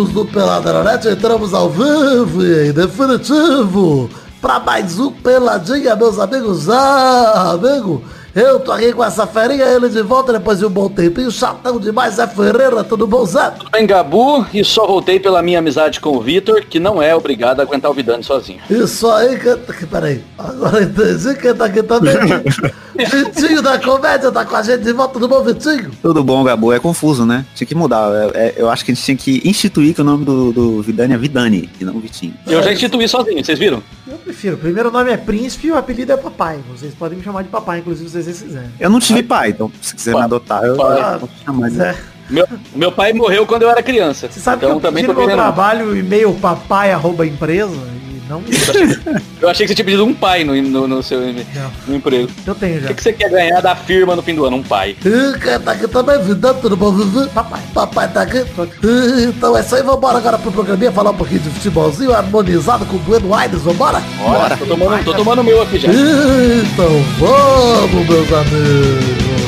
amigos do Peladranet, entramos ao vivo e em definitivo para mais um Peladinha, meus amigos. Ah, amigo, eu tô aqui com essa ferinha, ele de volta depois de um bom tempinho, chatão demais, Zé Ferreira, tudo bom, Zé? Tudo bem, Gabu, e só voltei pela minha amizade com o Vitor, que não é obrigado a aguentar o Vidani sozinho. Isso aí, que... peraí, agora entendi quem tá aqui também. Vitinho da comédia tá com a gente de volta, tudo bom, Vitinho? Tudo bom, Gabu, é confuso, né? Tinha que mudar, é, é, eu acho que a gente tinha que instituir que o nome do, do Vidani é Vidani, e não Vitinho. Eu já instituí sozinho, vocês viram? Eu prefiro, o primeiro nome é Príncipe e o apelido é Papai, vocês podem me chamar de Papai, inclusive, se vocês quiserem. Eu não tive pai, então se quiser me adotar, eu posso chamar. Né? Meu, meu pai morreu quando eu era criança. Você sabe então, que eu também tô meu trabalho e-mail papai arroba empresa não... eu achei que você tinha pedido um pai no, no, no seu no emprego. Eu tenho já. O que, que, você quer ganhar da firma no fim do ano? Um pai. tá aqui também, vida, tudo bom, Papai. Papai tá aqui. Então é isso aí, vambora agora pro programinha, falar um pouquinho de futebolzinho harmonizado com o Bueno Aires, vambora? Bora. Tô tomando, tô tomando meu aqui já. Então vamos, meus amigos.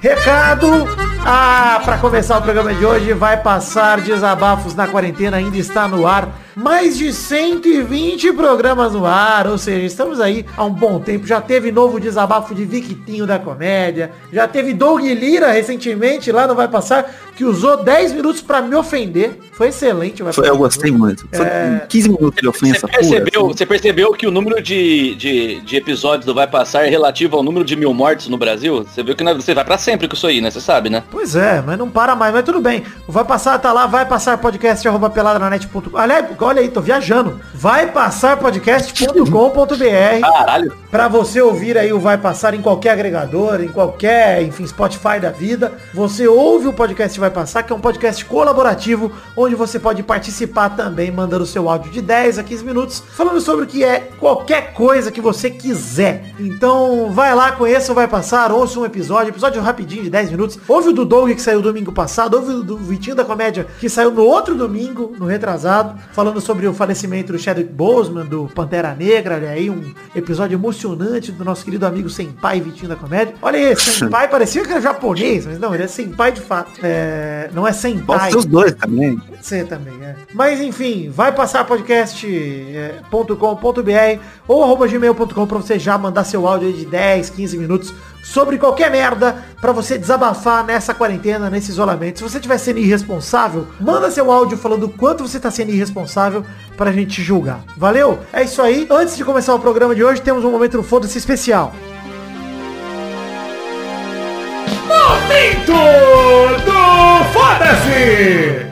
Recado ah, para começar o programa de hoje, vai passar desabafos na quarentena, ainda está no ar. Mais de 120 programas no ar, ou seja, estamos aí há um bom tempo. Já teve novo desabafo de Victinho da comédia, já teve Doug Lira recentemente, lá não vai passar, que usou 10 minutos para me ofender. Foi excelente. Foi, eu gostei muito. Foi é... 15 minutos de ofensa. Você percebeu, pura, você percebeu que o número de, de, de, episódios do Vai Passar é relativo ao número de mil mortes no Brasil? Você viu que você vai para sempre com isso aí, né? Você sabe, né? Pois é, mas não para mais, mas tudo bem. Vai passar, tá lá, vai passar podcast arroba peladranet.com. Aliás, olha aí, tô viajando. Vai passar podcast.com.br. Caralho. Pra você ouvir aí o Vai Passar em qualquer agregador, em qualquer, enfim, Spotify da vida. Você ouve o podcast Vai Passar, que é um podcast colaborativo, onde você pode participar também, mandando seu áudio de 10 a 15 minutos, falando sobre o que é qualquer coisa que você quiser. Então, vai lá, conheça o Vai Passar, ouça um episódio, episódio rapidinho de 10 minutos. Ouve o do Doug que saiu domingo passado, houve o do Vitinho da Comédia que saiu no outro domingo, no retrasado, falando sobre o falecimento do Chadwick Boseman, do Pantera Negra, olha aí, um episódio emocionante do nosso querido amigo Senpai Vitinho da Comédia. Olha aí, Senpai parecia que era japonês, mas não, ele é Senpai de fato. É, não é Senpai. Pode ser os dois também. Pode ser também, é. Mas enfim, vai passar podcast.com.br é, ou arroba gmail.com pra você já mandar seu áudio aí de 10, 15 minutos sobre qualquer merda para você desabafar nessa quarentena, nesse isolamento. Se você estiver sendo irresponsável, manda seu áudio falando o quanto você tá sendo irresponsável pra gente julgar. Valeu? É isso aí. Antes de começar o programa de hoje, temos um momento foda-se especial. Momento do Foda-se!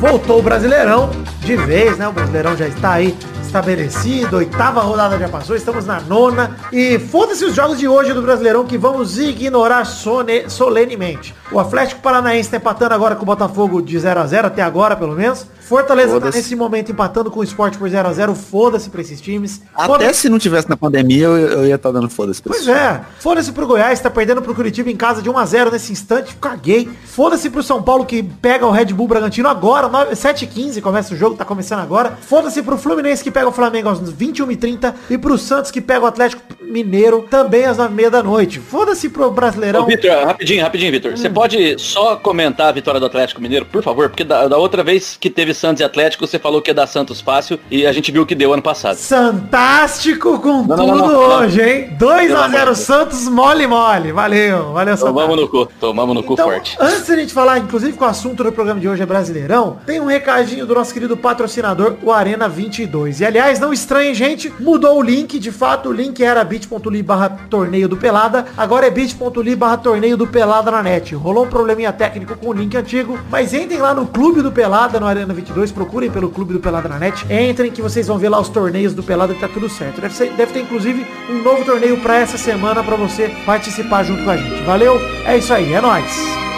Voltou o Brasileirão de vez, né? O Brasileirão já está aí estabelecido, oitava rodada já passou, estamos na nona. E foda-se os jogos de hoje do Brasileirão que vamos ignorar solenemente. O Atlético Paranaense está empatando agora com o Botafogo de 0 a 0 até agora, pelo menos. Fortaleza tá nesse momento empatando com o Sport por 0 a 0 Foda-se pra esses times. Até se não tivesse na pandemia, eu, eu ia estar tá dando foda-se pra Pois é. Foda-se pro Goiás, tá perdendo pro Curitiba em casa de 1 a 0 nesse instante. Caguei. Foda-se pro São Paulo que pega o Red Bull Bragantino agora. 7h15 começa o jogo, tá começando agora. Foda-se pro Fluminense que pega o Flamengo às 21h30 e pro Santos que pega o Atlético Mineiro também às 9h30 da noite. Foda-se pro Brasileirão. Ô, Vitor, rapidinho, rapidinho, Vitor. Hum. Você pode só comentar a vitória do Atlético Mineiro, por favor? Porque da, da outra vez que teve Santos e Atlético, você falou que ia dar Santos fácil e a gente viu o que deu ano passado. Fantástico com não, tudo não, não, hoje, hein? 2x0 Santos, mole mole. Valeu, valeu, Santos. Tomamos no cu, tomamos no cu então, forte. Antes da gente falar, inclusive, com o assunto do programa de hoje é Brasileirão, tem um recadinho do nosso querido patrocinador, o Arena 22. E aliás, não estranhe, gente, mudou o link, de fato, o link era bit.ly barra torneio do Pelada, agora é bit.ly barra torneio do Pelada na net. Rolou um probleminha técnico com o link antigo, mas entrem lá no Clube do Pelada, no Arena 22, procurem pelo Clube do Pelada na net. Entrem que vocês vão ver lá os torneios do Pelada que tá tudo certo. Deve, ser, deve ter inclusive um novo torneio para essa semana para você participar junto com a gente. Valeu? É isso aí, é nóis!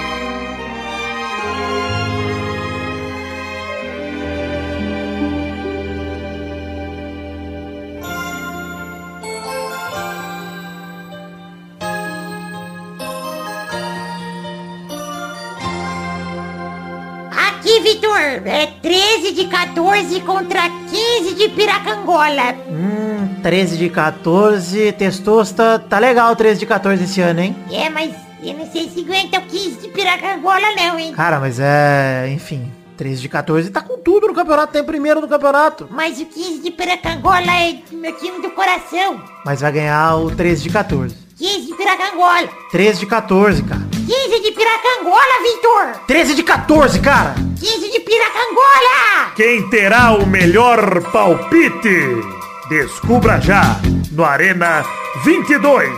Vitor, é 13 de 14 contra 15 de Piracangola. Hum, 13 de 14, Testosta, tá legal 13 de 14 esse ano, hein? É, mas eu não sei se aguenta o 15 de Piracangola não, hein? Cara, mas é, enfim, 13 de 14 tá com tudo no campeonato, tem primeiro no campeonato. Mas o 15 de Piracangola é meu time do coração. Mas vai ganhar o 13 de 14. 15 de Piracangola. 13 de 14, cara. 15 de Piracangola, Vitor. 13 de 14, cara. 15 de Piracangola. Quem terá o melhor palpite? Descubra já no Arena 22.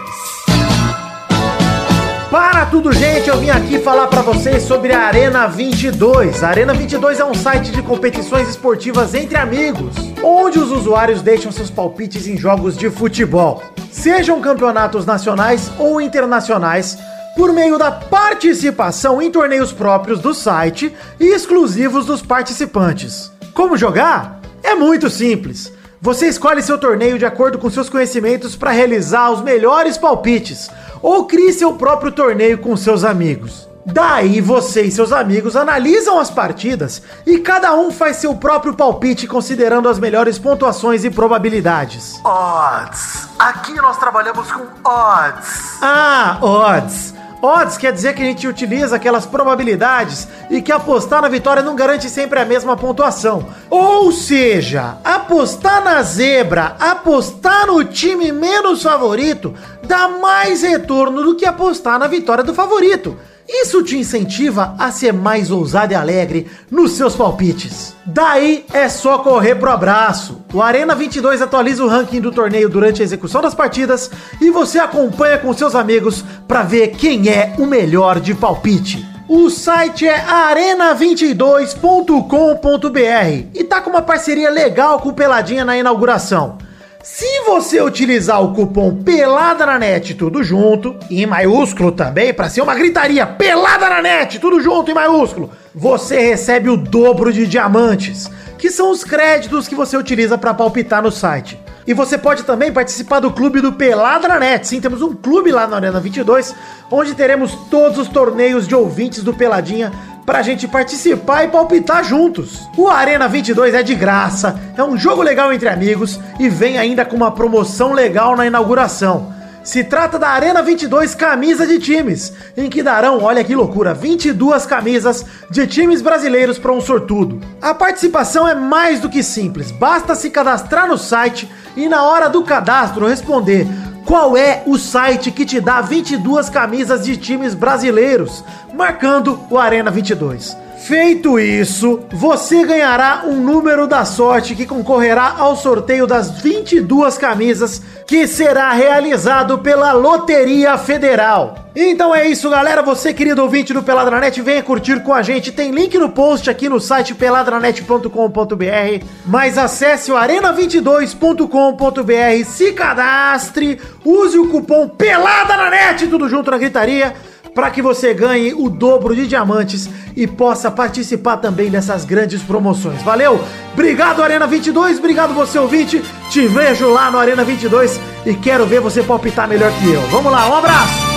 Para tudo, gente, eu vim aqui falar para vocês sobre a Arena 22. A Arena 22 é um site de competições esportivas entre amigos, onde os usuários deixam seus palpites em jogos de futebol, sejam campeonatos nacionais ou internacionais, por meio da participação em torneios próprios do site e exclusivos dos participantes. Como jogar? É muito simples. Você escolhe seu torneio de acordo com seus conhecimentos para realizar os melhores palpites, ou crie seu próprio torneio com seus amigos. Daí você e seus amigos analisam as partidas e cada um faz seu próprio palpite considerando as melhores pontuações e probabilidades. Odds. Aqui nós trabalhamos com odds. Ah, odds. Odds quer dizer que a gente utiliza aquelas probabilidades e que apostar na vitória não garante sempre a mesma pontuação. Ou seja, apostar na zebra, apostar no time menos favorito, dá mais retorno do que apostar na vitória do favorito. Isso te incentiva a ser mais ousado e alegre nos seus palpites. Daí é só correr pro abraço. O Arena 22 atualiza o ranking do torneio durante a execução das partidas e você acompanha com seus amigos para ver quem é o melhor de palpite. O site é arena22.com.br e tá com uma parceria legal com o Peladinha na inauguração. Se você utilizar o cupom Pelada na Net tudo junto, em maiúsculo também, para ser uma gritaria Pelada na Net tudo junto em maiúsculo, você recebe o dobro de diamantes, que são os créditos que você utiliza para palpitar no site. E você pode também participar do clube do Pelada na Net. Sim, temos um clube lá na Arena 22, onde teremos todos os torneios de ouvintes do Peladinha pra gente participar e palpitar juntos. O Arena 22 é de graça, é um jogo legal entre amigos e vem ainda com uma promoção legal na inauguração. Se trata da Arena 22 Camisa de Times, em que darão, olha que loucura, 22 camisas de times brasileiros para um sortudo. A participação é mais do que simples, basta se cadastrar no site e na hora do cadastro responder qual é o site que te dá 22 camisas de times brasileiros, marcando o Arena 22. Feito isso, você ganhará um número da sorte que concorrerá ao sorteio das 22 camisas que será realizado pela Loteria Federal. Então é isso, galera. Você, querido ouvinte do Peladranet, venha curtir com a gente. Tem link no post aqui no site peladranet.com.br. Mas acesse o arena22.com.br, se cadastre, use o cupom Pelada na Net, tudo junto na gritaria para que você ganhe o dobro de diamantes e possa participar também dessas grandes promoções. Valeu? Obrigado Arena 22, obrigado você ouvinte. Te vejo lá no Arena 22 e quero ver você palpitar melhor que eu. Vamos lá, um abraço.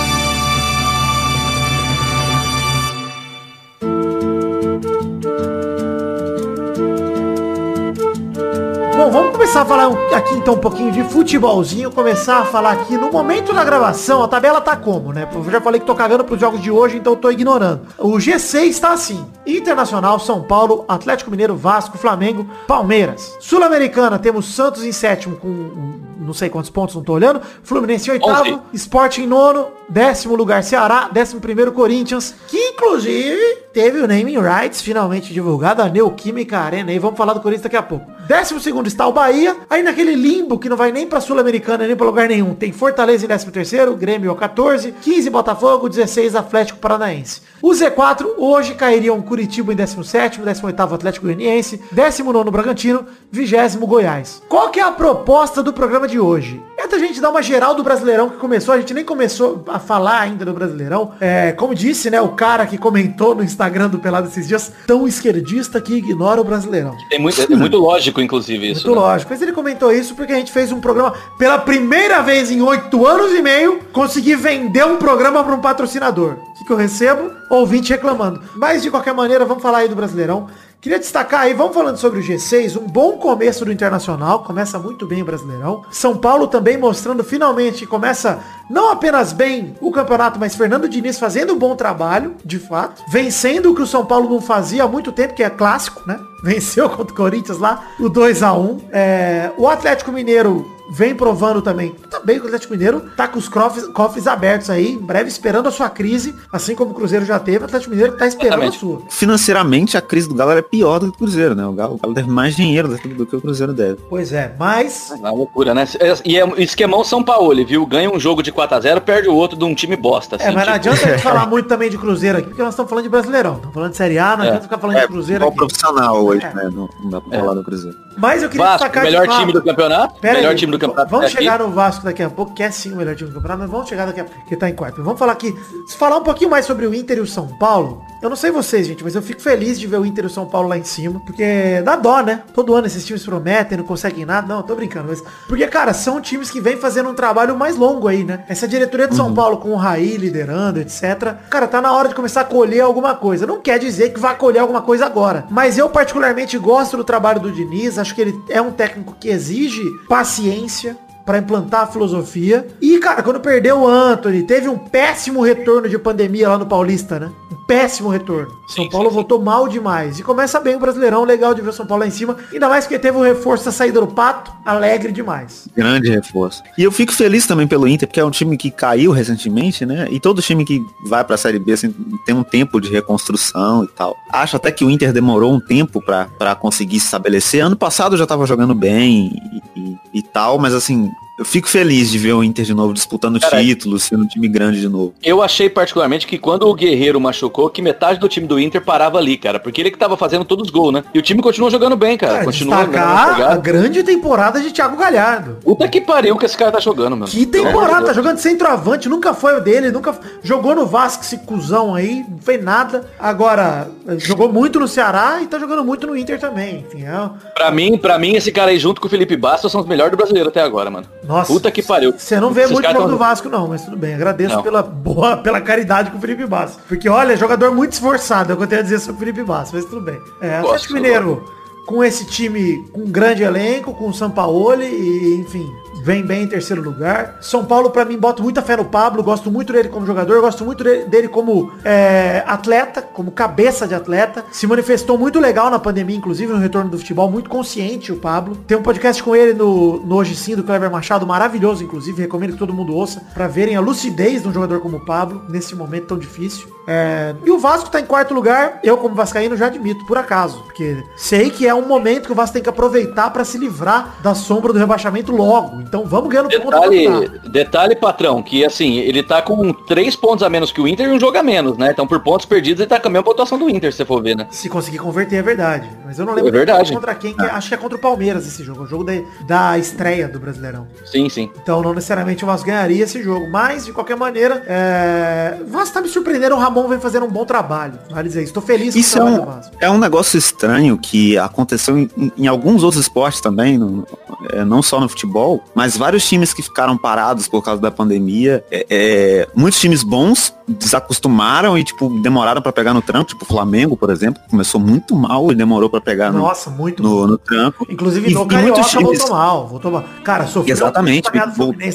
Começar a falar aqui então um pouquinho de futebolzinho, começar a falar aqui no momento da gravação, a tabela tá como, né? Eu já falei que tô cagando pros jogos de hoje, então eu tô ignorando. O G6 tá assim: Internacional, São Paulo, Atlético Mineiro, Vasco, Flamengo, Palmeiras. Sul-Americana, temos Santos em sétimo com não sei quantos pontos, não tô olhando. Fluminense em oitavo, Onze. Sport em nono, décimo lugar Ceará, décimo primeiro Corinthians, que inclusive teve o naming rights finalmente divulgado, a Neoquímica Arena, e vamos falar do Corinthians daqui a pouco. Décimo segundo está o Bahia, aí naquele limbo que não vai nem pra Sul-Americana, nem pra lugar nenhum, tem Fortaleza em décimo terceiro, Grêmio ao 14, 15 Botafogo, 16 Atlético Paranaense. O Z4 hoje cairiam Curitiba em 17º, 18º Atlético Goianiense, 19º Bragantino, 20º Goiás. Qual que é a proposta do programa de hoje? É da gente dar uma geral do Brasileirão que começou, a gente nem começou a falar ainda do Brasileirão. É, como disse, né, o cara que comentou no Instagram do Pelado esses dias, tão esquerdista que ignora o Brasileirão. É muito, é muito lógico, inclusive, isso. Muito né? lógico. Mas ele comentou isso porque a gente fez um programa pela primeira vez em oito anos e meio, consegui vender um programa para um patrocinador. O que, que eu recebo? Ouvinte reclamando. Mas de qualquer maneira, vamos falar aí do Brasileirão. Queria destacar aí, vamos falando sobre o G6, um bom começo do Internacional, começa muito bem o Brasileirão. São Paulo também mostrando finalmente, começa não apenas bem o campeonato, mas Fernando Diniz fazendo um bom trabalho, de fato. Vencendo o que o São Paulo não fazia há muito tempo, que é clássico, né? Venceu contra o Corinthians lá, o 2 a 1 é, O Atlético Mineiro vem provando também. Também o Atlético Mineiro tá com os cofres, cofres abertos aí, em breve esperando a sua crise, assim como o Cruzeiro já teve, o Atlético Mineiro tá esperando Exatamente. a sua. Financeiramente, a crise do Galo é pior do que o Cruzeiro, né? O Galo, o Galo deve mais dinheiro do que- que o Cruzeiro deve. Pois é, mas É uma loucura, né? E é esquemão São Paulo, viu? Ganha um jogo de 4x0, perde o outro de um time bosta. É, assim, mas não tipo. adianta a gente falar muito também de Cruzeiro aqui, porque nós estamos falando de Brasileirão. Estamos falando de Série A, não É. adianta ficar falando de Cruzeiro igual aqui. profissional hoje, É. né? Não, não dá pra falar do Cruzeiro. Mas eu queria Vasco, destacar melhor de time do campeonato. Pera melhor aí, time do campeonato. Vamos até aqui. chegar no Vasco daqui a pouco, que é sim o melhor time do campeonato, mas vamos chegar daqui a pouco, que tá em quarto. Vamos falar aqui, se falar um pouquinho mais sobre o Inter e o São Paulo. Eu não sei vocês, gente, mas eu fico feliz de ver o Inter e o São Paulo lá em cima, porque dá dó, né? Todo ano esses times prometem, não conseguem nada. Não, tô brincando, mas porque cara, são times que vêm fazendo um trabalho mais longo aí, né? Essa diretoria de São Paulo com o Raí liderando, etc. Cara, tá na hora de começar a colher alguma coisa. Não quer dizer que vai colher alguma coisa agora, mas eu particularmente gosto do trabalho do Diniz, acho que ele é um técnico que exige paciência, délicieux. Pra implantar a filosofia. E, cara, quando perdeu o Anthony, teve um péssimo retorno de pandemia lá no Paulista, né? Um péssimo retorno. São Sim, Paulo sim, voltou mal demais. E começa bem o Brasileirão, legal de ver o São Paulo lá em cima. Ainda mais porque teve o reforço da saída do Pato, alegre demais. Grande reforço. E eu fico feliz também pelo Inter, porque é um time que caiu recentemente, né? E todo time que vai pra Série B assim, tem um tempo de reconstrução e tal. Acho até que o Inter demorou um tempo pra pra conseguir se estabelecer. Ano passado já tava jogando bem e, e- e tal, mas assim, eu fico feliz de ver o Inter de novo disputando Cara, títulos, sendo um time grande de novo. Eu achei particularmente que quando o Guerreiro machucou, que metade do time do Inter parava ali, cara. Porque ele que tava fazendo todos os gols, né? E o time continuou jogando bem, cara. Cara, continua destacar a grande temporada de Thiago Galhardo. Puta que pariu que esse cara tá jogando, mano. Que temporada, tá jogando centroavante, nunca foi o dele, nunca jogou no Vasco esse cuzão aí, não fez nada. Agora, jogou muito no Ceará e tá jogando muito no Inter também. Enfim, é... Pra mim, pra mim, esse cara aí junto com o Felipe Bastos são os melhores do brasileiro até agora, mano. Nossa. Puta que pariu. Você não vê Esses muito jogo tão- do Vasco, não, mas tudo bem. Agradeço Não. pela boa, pela caridade com o Felipe Bastos. Porque, olha, jogador muito esforçado, é o que eu tenho a dizer sobre o Felipe Bastos, mas tudo bem. É, Gosto, Atlético Mineiro, com esse time, com um grande elenco, com o Sampaoli, e, enfim, vem bem em terceiro lugar. São Paulo, pra mim, boto muita fé no Pablo, gosto muito dele como jogador, gosto muito de- dele como é, atleta, como cabeça de atleta. Se manifestou muito legal na pandemia, inclusive no retorno do futebol, muito consciente o Pablo. Tem um podcast com ele no, no Hoje Sim, do Clever Machado, maravilhoso, inclusive, recomendo que todo mundo ouça, pra verem a lucidez de um jogador como o Pablo, nesse momento tão difícil. É, e o Vasco tá em quarto lugar, eu como vascaíno já admito, por acaso, porque sei que é um momento que o Vasco tem que aproveitar pra se livrar da sombra do rebaixamento logo. Então vamos ganhando ponto Detalhe, dá. detalhe, patrão, que assim, ele tá com três pontos a menos que o Inter e um jogo a menos, né? Então por pontos perdidos ele tá com a mesma pontuação do Inter, se você for ver, né? Se conseguir converter é verdade. Mas eu não lembro É verdade. contra quem, que acho que é contra o Palmeiras esse jogo. É o jogo da, da estreia do Brasileirão. Sim, sim. Então não necessariamente o Vasco ganharia esse jogo. Mas, de qualquer maneira, é... Vasco tá me surpreendendo. O Ramon vem fazendo um bom trabalho. Vale dizer, estou feliz com Isso o é um, do Vasco. é um negócio estranho que aconteceu em, em alguns outros esportes também, no- é, não só no futebol, mas vários times que ficaram parados por causa da pandemia. é, é, muitos times bons desacostumaram e, tipo, demoraram pra pegar no tranco, tipo o Flamengo, por exemplo, começou muito mal e demorou pra pegar no, Nossa, muito no, no tranco. Inclusive E- no Carioca times- voltou mal. Voltou mal. Cara, sofreu Exatamente, na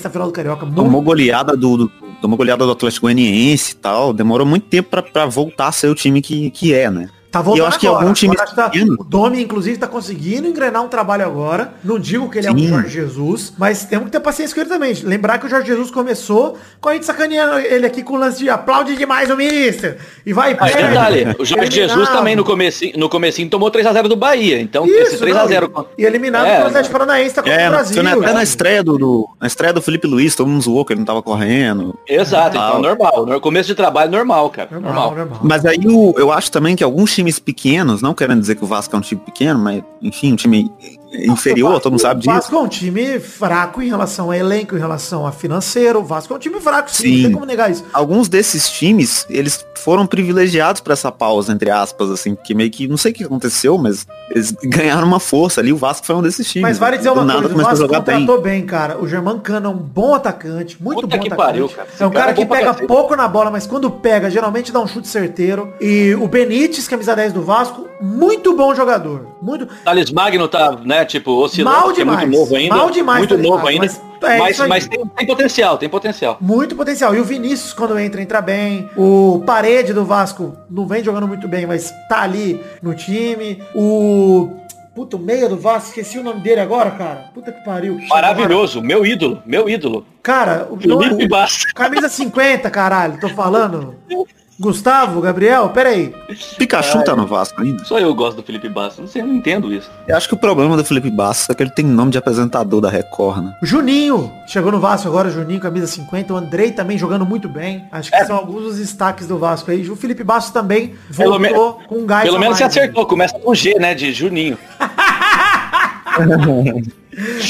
final do Carioca. Muito Tomou goleada do, do, tomou goleada do Atlético Goianiense e tal. Demorou muito tempo pra, pra voltar a ser o time que, que é, né? Tá voltando eu acho que agora. algum time tá- o Domi, inclusive, tá conseguindo engrenar um trabalho agora. Não digo que ele é um Sim. Jorge Jesus, mas temos que ter paciência com ele também. Lembrar que o Jorge Jesus começou com a gente sacaneando ele aqui com o lance de aplaude demais o Mister. E vai e Mas perde. detalhe, o Jorge Eliminado. Jesus também no comecinho, no comecinho tomou 3x0 do Bahia. Então esse Isso, 3x0 não, e eliminado É, pelo Atlético Paranaense, tá contra É, o Brasil. até na estreia do, do- na estreia do Felipe Luiz, todo mundo zoou que ele não tava correndo. Exato, então Normal. normal. No começo de trabalho normal, cara. Normal, Normal. normal. Mas aí o- eu acho também que alguns times pequenos, não querendo dizer que o Vasco é um time pequeno, mas enfim, um time inferior, todo mundo sabe O disso. Vasco é um time fraco em relação a elenco, em relação a financeiro. O Vasco é um time fraco, sim. Sim. Não tem como negar isso. Alguns desses times, eles foram privilegiados pra essa pausa, entre aspas, assim, que meio que, não sei o que aconteceu, mas eles ganharam uma força ali, o Vasco foi um desses times. Mas vale dizer Do uma nada coisa, o Vasco jogar bem. contratou bem. cara. O Germán Cano é um bom atacante, muito Puta bom que atacante. pariu, cara. É um cara cara é que pega pouco na bola, mas quando pega, geralmente dá um chute certeiro. E o Benítez, camisa 10 do Vasco, muito bom jogador. Muito. Thales Magno tá, né, tipo, oscilando, Mal porque é demais. muito novo ainda. Mal demais, Muito Thales novo Magno, ainda. mas é Mas, mas tem, tem potencial, tem potencial. Muito potencial. E o Vinícius, quando entra, entra bem. O Parede do Vasco não vem jogando muito bem, mas tá ali no time. O. Puta, o meia do Vasco, esqueci o nome dele agora, cara. Puta que pariu. que Maravilhoso, meu ídolo, meu ídolo. Cara, o, Felipe o- Bastos. camisa 50, caralho, tô falando. Gustavo, Gabriel, peraí. Pikachu tá no Vasco ainda. Só eu gosto do Felipe Bastos, não sei, eu não entendo isso. Eu acho que o problema do Felipe Bastos é que ele tem nome de apresentador da Record, né? Juninho, chegou no Vasco agora, Juninho, camisa 50. O Andrei também jogando muito bem. Acho que são alguns dos destaques do Vasco aí. O Felipe Bastos também Pelo voltou com um gás Pelo menos você mais, né? acertou, começa com G, né, de Juninho.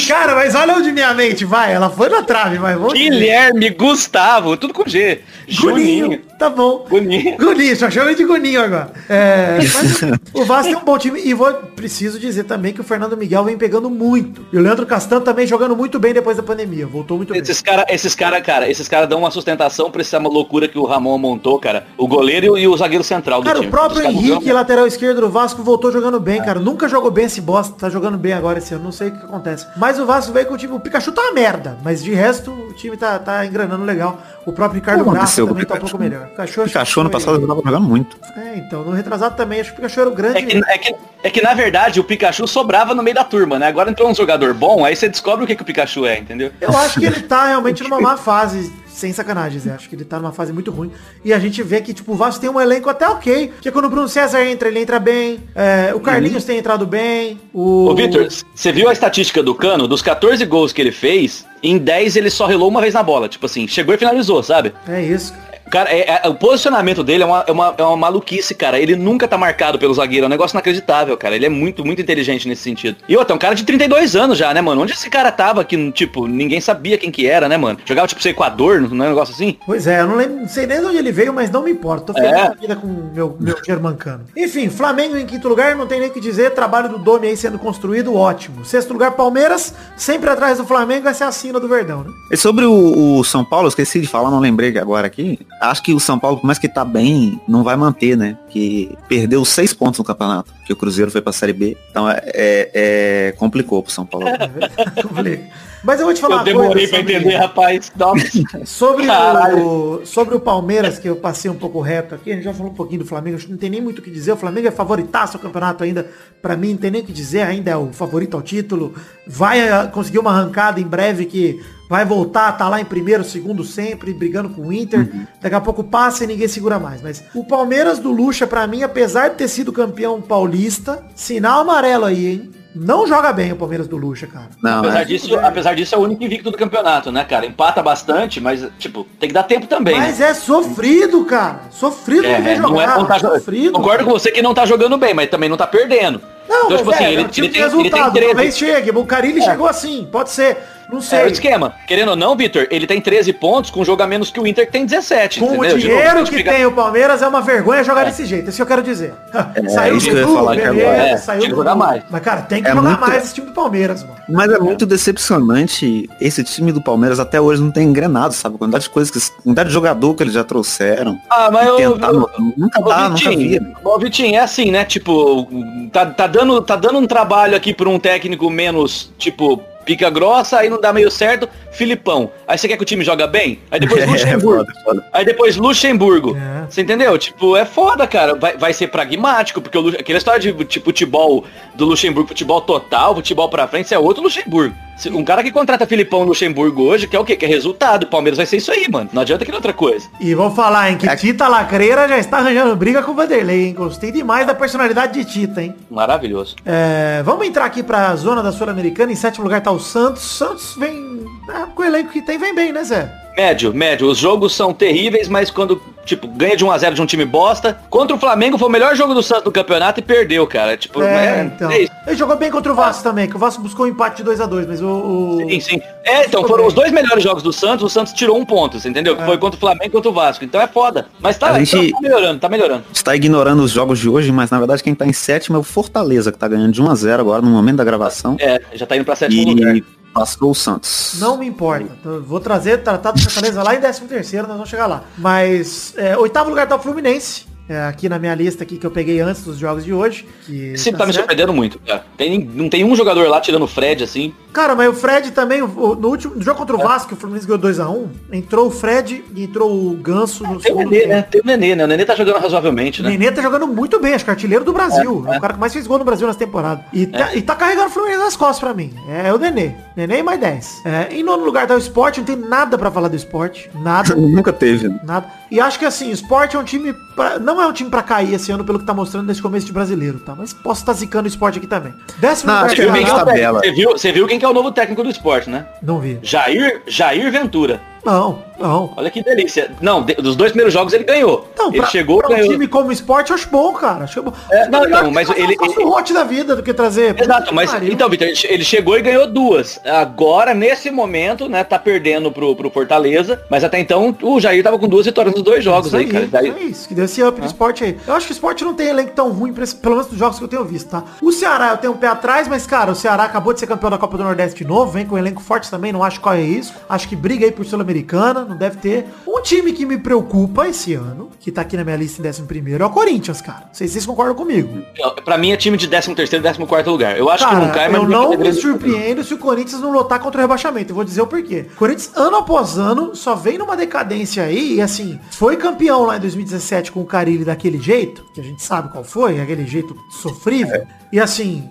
Cara, mas olha onde minha mente vai. Ela foi na trave, mas vamos. Guilherme, Gustavo, tudo com G. Juninho. Juninho. Tá bom. Guninho. Guninho, só chama de Guninho agora. É, mas o Vasco tem um bom time. E vou, preciso dizer também que o Fernando Miguel vem pegando muito. E o Leandro Castan também jogando muito bem depois da pandemia. Voltou muito bem. Esses caras, esses cara, cara, esses cara dão uma sustentação pra essa loucura que o Ramon montou, cara. O goleiro e o zagueiro central do Cara, time. o próprio caras Henrique, jogam- lateral esquerdo do Vasco, voltou jogando bem, cara. Nunca jogou bem esse bosta, tá jogando bem agora esse ano, não sei o que acontece. Mas o Vasco veio com o time, o Pikachu tá uma merda, mas de resto o time tá, tá engranando legal. O próprio Ricardo Graça também tá um pouco melhor. Pikachu, Pikachu ano foi- passado ele tava jogando muito. É, então, no retrasado também, acho que o Pikachu era o grande... É que, é, que, é que, na verdade, o Pikachu sobrava no meio da turma, né? Agora entrou um jogador bom, aí você descobre o que, que o Pikachu é, entendeu? Eu acho que ele tá realmente numa má fase, sem sacanagem, Zé. Acho que ele tá numa fase muito ruim. E a gente vê que, tipo, o Vasco tem um elenco até ok. Que quando o Bruno César entra, ele entra bem. É, o Carlinhos tem entrado bem. O... Ô, Vitor, você viu a estatística do Cano? Dos 14 gols que ele fez, em 10 ele só relou uma vez na bola. Tipo assim, chegou e finalizou, sabe? É isso. Cara, é- é- o posicionamento dele é uma, é, uma, é uma maluquice, cara. Ele nunca tá marcado pelo zagueiro. É um negócio inacreditável, cara. Ele é muito, muito inteligente nesse sentido. E outra, é um cara de 32 anos já, né, mano? Onde esse cara tava que, tipo, ninguém sabia quem que era, né, mano? Jogava, tipo, pro Equador, não é um negócio assim? Pois é, eu não, lembro, não sei nem de onde ele veio, mas não me importa. Tô feliz É. da vida com o meu, meu germancano. Enfim, Flamengo em quinto lugar, não tem nem o que dizer. Trabalho do Domi aí sendo construído, ótimo. Sexto lugar, Palmeiras, sempre atrás do Flamengo, vai ser a sina do Verdão, né? E sobre o, o São Paulo, eu esqueci de falar, não lembrei agora aqui. Acho que o São Paulo, por mais que tá bem, não vai manter, né? Que perdeu seis pontos no campeonato, que o Cruzeiro foi pra Série B. Então é, é- é- complicou pro São Paulo. Mas eu vou te falar Eu uma demorei coisa pra sobre- entender, rapaz. Sobre o, sobre o Palmeiras, que eu passei um pouco reto aqui, a gente já falou um pouquinho do Flamengo, não tem nem muito o que dizer. O Flamengo é favoritaço ao campeonato ainda. Pra mim, não tem nem o que dizer, ainda é o favorito ao título. Vai ah, conseguir uma arrancada em breve que vai voltar, tá lá em primeiro, segundo sempre, brigando com o Inter. Daqui a pouco passa e ninguém segura mais. Mas o Palmeiras do Lucha, pra mim, apesar de ter sido campeão paulista, sinal amarelo aí, hein? Não joga bem o Palmeiras do Lucha, cara. Não, Apesar é, disso, apesar disso, é o único invicto do campeonato, né, cara? Empata bastante, mas, tipo, tem que dar tempo também. Mas né? é sofrido, cara. Sofrido É, não vem não jogar. é, não tá sofrido. Concordo com você que não tá jogando bem, mas também não tá perdendo. Não, então, tipo é, assim, é ele, um ele de tem, ele tem resultado. 13. Talvez chegue. O Carilli chegou assim. Pode ser. Não É sei. o esquema. Querendo ou não, Vitor, ele tem 13 pontos com um jogo a menos que o Inter que tem 17. Com o entendeu? De novo, dinheiro gente que fica- tem o Palmeiras é uma vergonha jogar desse jeito. Isso que eu quero dizer. É, isso que eu ia falar aqui beleza, agora. É, saiu que do jogar mais. Mas, cara, tem que É jogar muito- mais esse time do Palmeiras, mano. Mas é muito decepcionante. Esse time do Palmeiras até hoje não tem engrenado, sabe? A quantidade de coisas que. a Quantidade de jogador que eles já trouxeram. Ah, mas eu, Tentar, eu, nunca Ô, dá, nunca vi. Vitinho, ô, Vitinho, é assim, né? Tipo, tá, tá, dando, tá dando um trabalho aqui por um técnico menos, tipo, pica grossa, aí não dá meio certo, Filipão. Aí você quer que o time joga bem? Aí depois É, Luxemburgo. foda, foda. Aí depois Luxemburgo. É. Você entendeu? Tipo, é foda, cara. Vai, vai ser pragmático, porque o Lu- aquela história de tipo, futebol do Luxemburgo, futebol total, futebol pra frente, isso é outro Luxemburgo. Se- Um cara que contrata Filipão Luxemburgo hoje, quer o quê? Quer resultado. O Palmeiras vai ser isso aí, mano. Não adianta querer outra coisa. E vou falar, hein, que É. Tita Lacreira já está arranjando briga com o Vanderlei, hein? Gostei demais da personalidade de Tita, hein? Maravilhoso. É, vamos entrar aqui pra zona da Sul-Americana. Em sétimo lugar tá o Santos. Santos vem. Com o elenco que tem, vem bem, né, Zé? Médio, médio. Os jogos são terríveis, mas quando, tipo, ganha de 1x0 de um time bosta. Contra o Flamengo foi o melhor jogo do Santos no campeonato e perdeu, cara. Tipo, É, é, então. é isso. Ele jogou bem contra o Vasco também, que o Vasco buscou um empate de 2x2, mas o. o- Sim, sim. É, então, Ficou foram bem. os dois melhores jogos do Santos, o Santos tirou um ponto, você entendeu? Que É. foi contra o Flamengo e contra o Vasco. Então é foda. Mas tá, A gente- tá melhorando, tá melhorando. está ignorando os jogos de hoje, mas na verdade quem tá em sétimo é o Fortaleza, que tá ganhando de 1 a 0 agora no momento da gravação. É, já tá indo pra sétimo lugar. Passou o Santos. Não me importa. Eu Vou trazer, tratar do Fortaleza lá em 13 terceiro, nós vamos chegar lá. Mas, é, oitavo lugar tá o Fluminense. é, aqui na minha lista aqui que eu peguei antes dos jogos de hoje. Que Esse tá tá me surpreendendo muito, cara. Tem, não tem um jogador lá tirando o Fred, assim. Cara, mas o Fred também, o- o- no último no jogo contra o Vasco, que o Fluminense ganhou 2x1, entrou o Fred e entrou o Ganso no Tem o segundo Nenê, tempo. né? Tem o Nenê, né? O Nenê tá jogando razoavelmente, O né? Nenê tá jogando muito bem, acho que é artilheiro do Brasil. É, o cara que mais fez gol no Brasil nessa temporada. E tá, e tá carregando o Fluminense nas costas pra mim. É o Nenê. Nenê e mais 10. É, em nono lugar tá o Sport, não tem nada pra falar do Sport. Nada. Nunca teve. né? Nada. E acho que assim, o Sport é um time. Pra, não é um time pra cair esse ano pelo que tá mostrando nesse começo de brasileiro, tá? Mas posso estar zicando o Sport aqui também. Décimo Não, lugar, acho que Você viu, é o tabela. Você viu, você viu quem que é o novo técnico do esporte, né? Não vi. Jair, Jair Ventura. Não, não. Olha que delícia. Não, de- dos dois primeiros jogos ele ganhou. Então, ele pra, chegou, pra um ganhou. time como esporte, eu acho bom, cara. Acho bom. É, não, não, mas ele- um ele- rote da vida do que trazer. Exato, mas Pariu. então, Vitor, ele che- ele chegou e ganhou duas. Agora, nesse momento, né, tá perdendo pro, pro Fortaleza, mas até então o Jair tava com duas vitórias nos dois jogos Isso aí, aí, cara. Daí- é isso, que deu esse up no esporte aí. Eu acho que o esporte não tem elenco tão ruim, pra esse- pelo menos dos jogos que eu tenho visto, tá? O Ceará eu tenho um pé atrás, mas, cara, o Ceará acabou de ser campeão da Copa do Nordeste de novo, vem com um elenco forte também, não acho qual é isso. Acho que briga aí por Sul-Americana, não deve ter. Um time que me preocupa esse ano, que tá aqui na minha lista em 11 primeiro, é o Corinthians, cara. Não sei se vocês concordam comigo. Pra mim é time de 13 terceiro e 14 lugar. Eu acho que Cara, não cai, mas eu não me surpreendo se o Corinthians não lutar contra o rebaixamento. Eu vou dizer o porquê. O Corinthians, ano após ano, só vem numa decadência aí, e assim, foi campeão lá em 2017 com o Carilli daquele jeito, que a gente sabe qual foi, aquele jeito sofrível. E assim,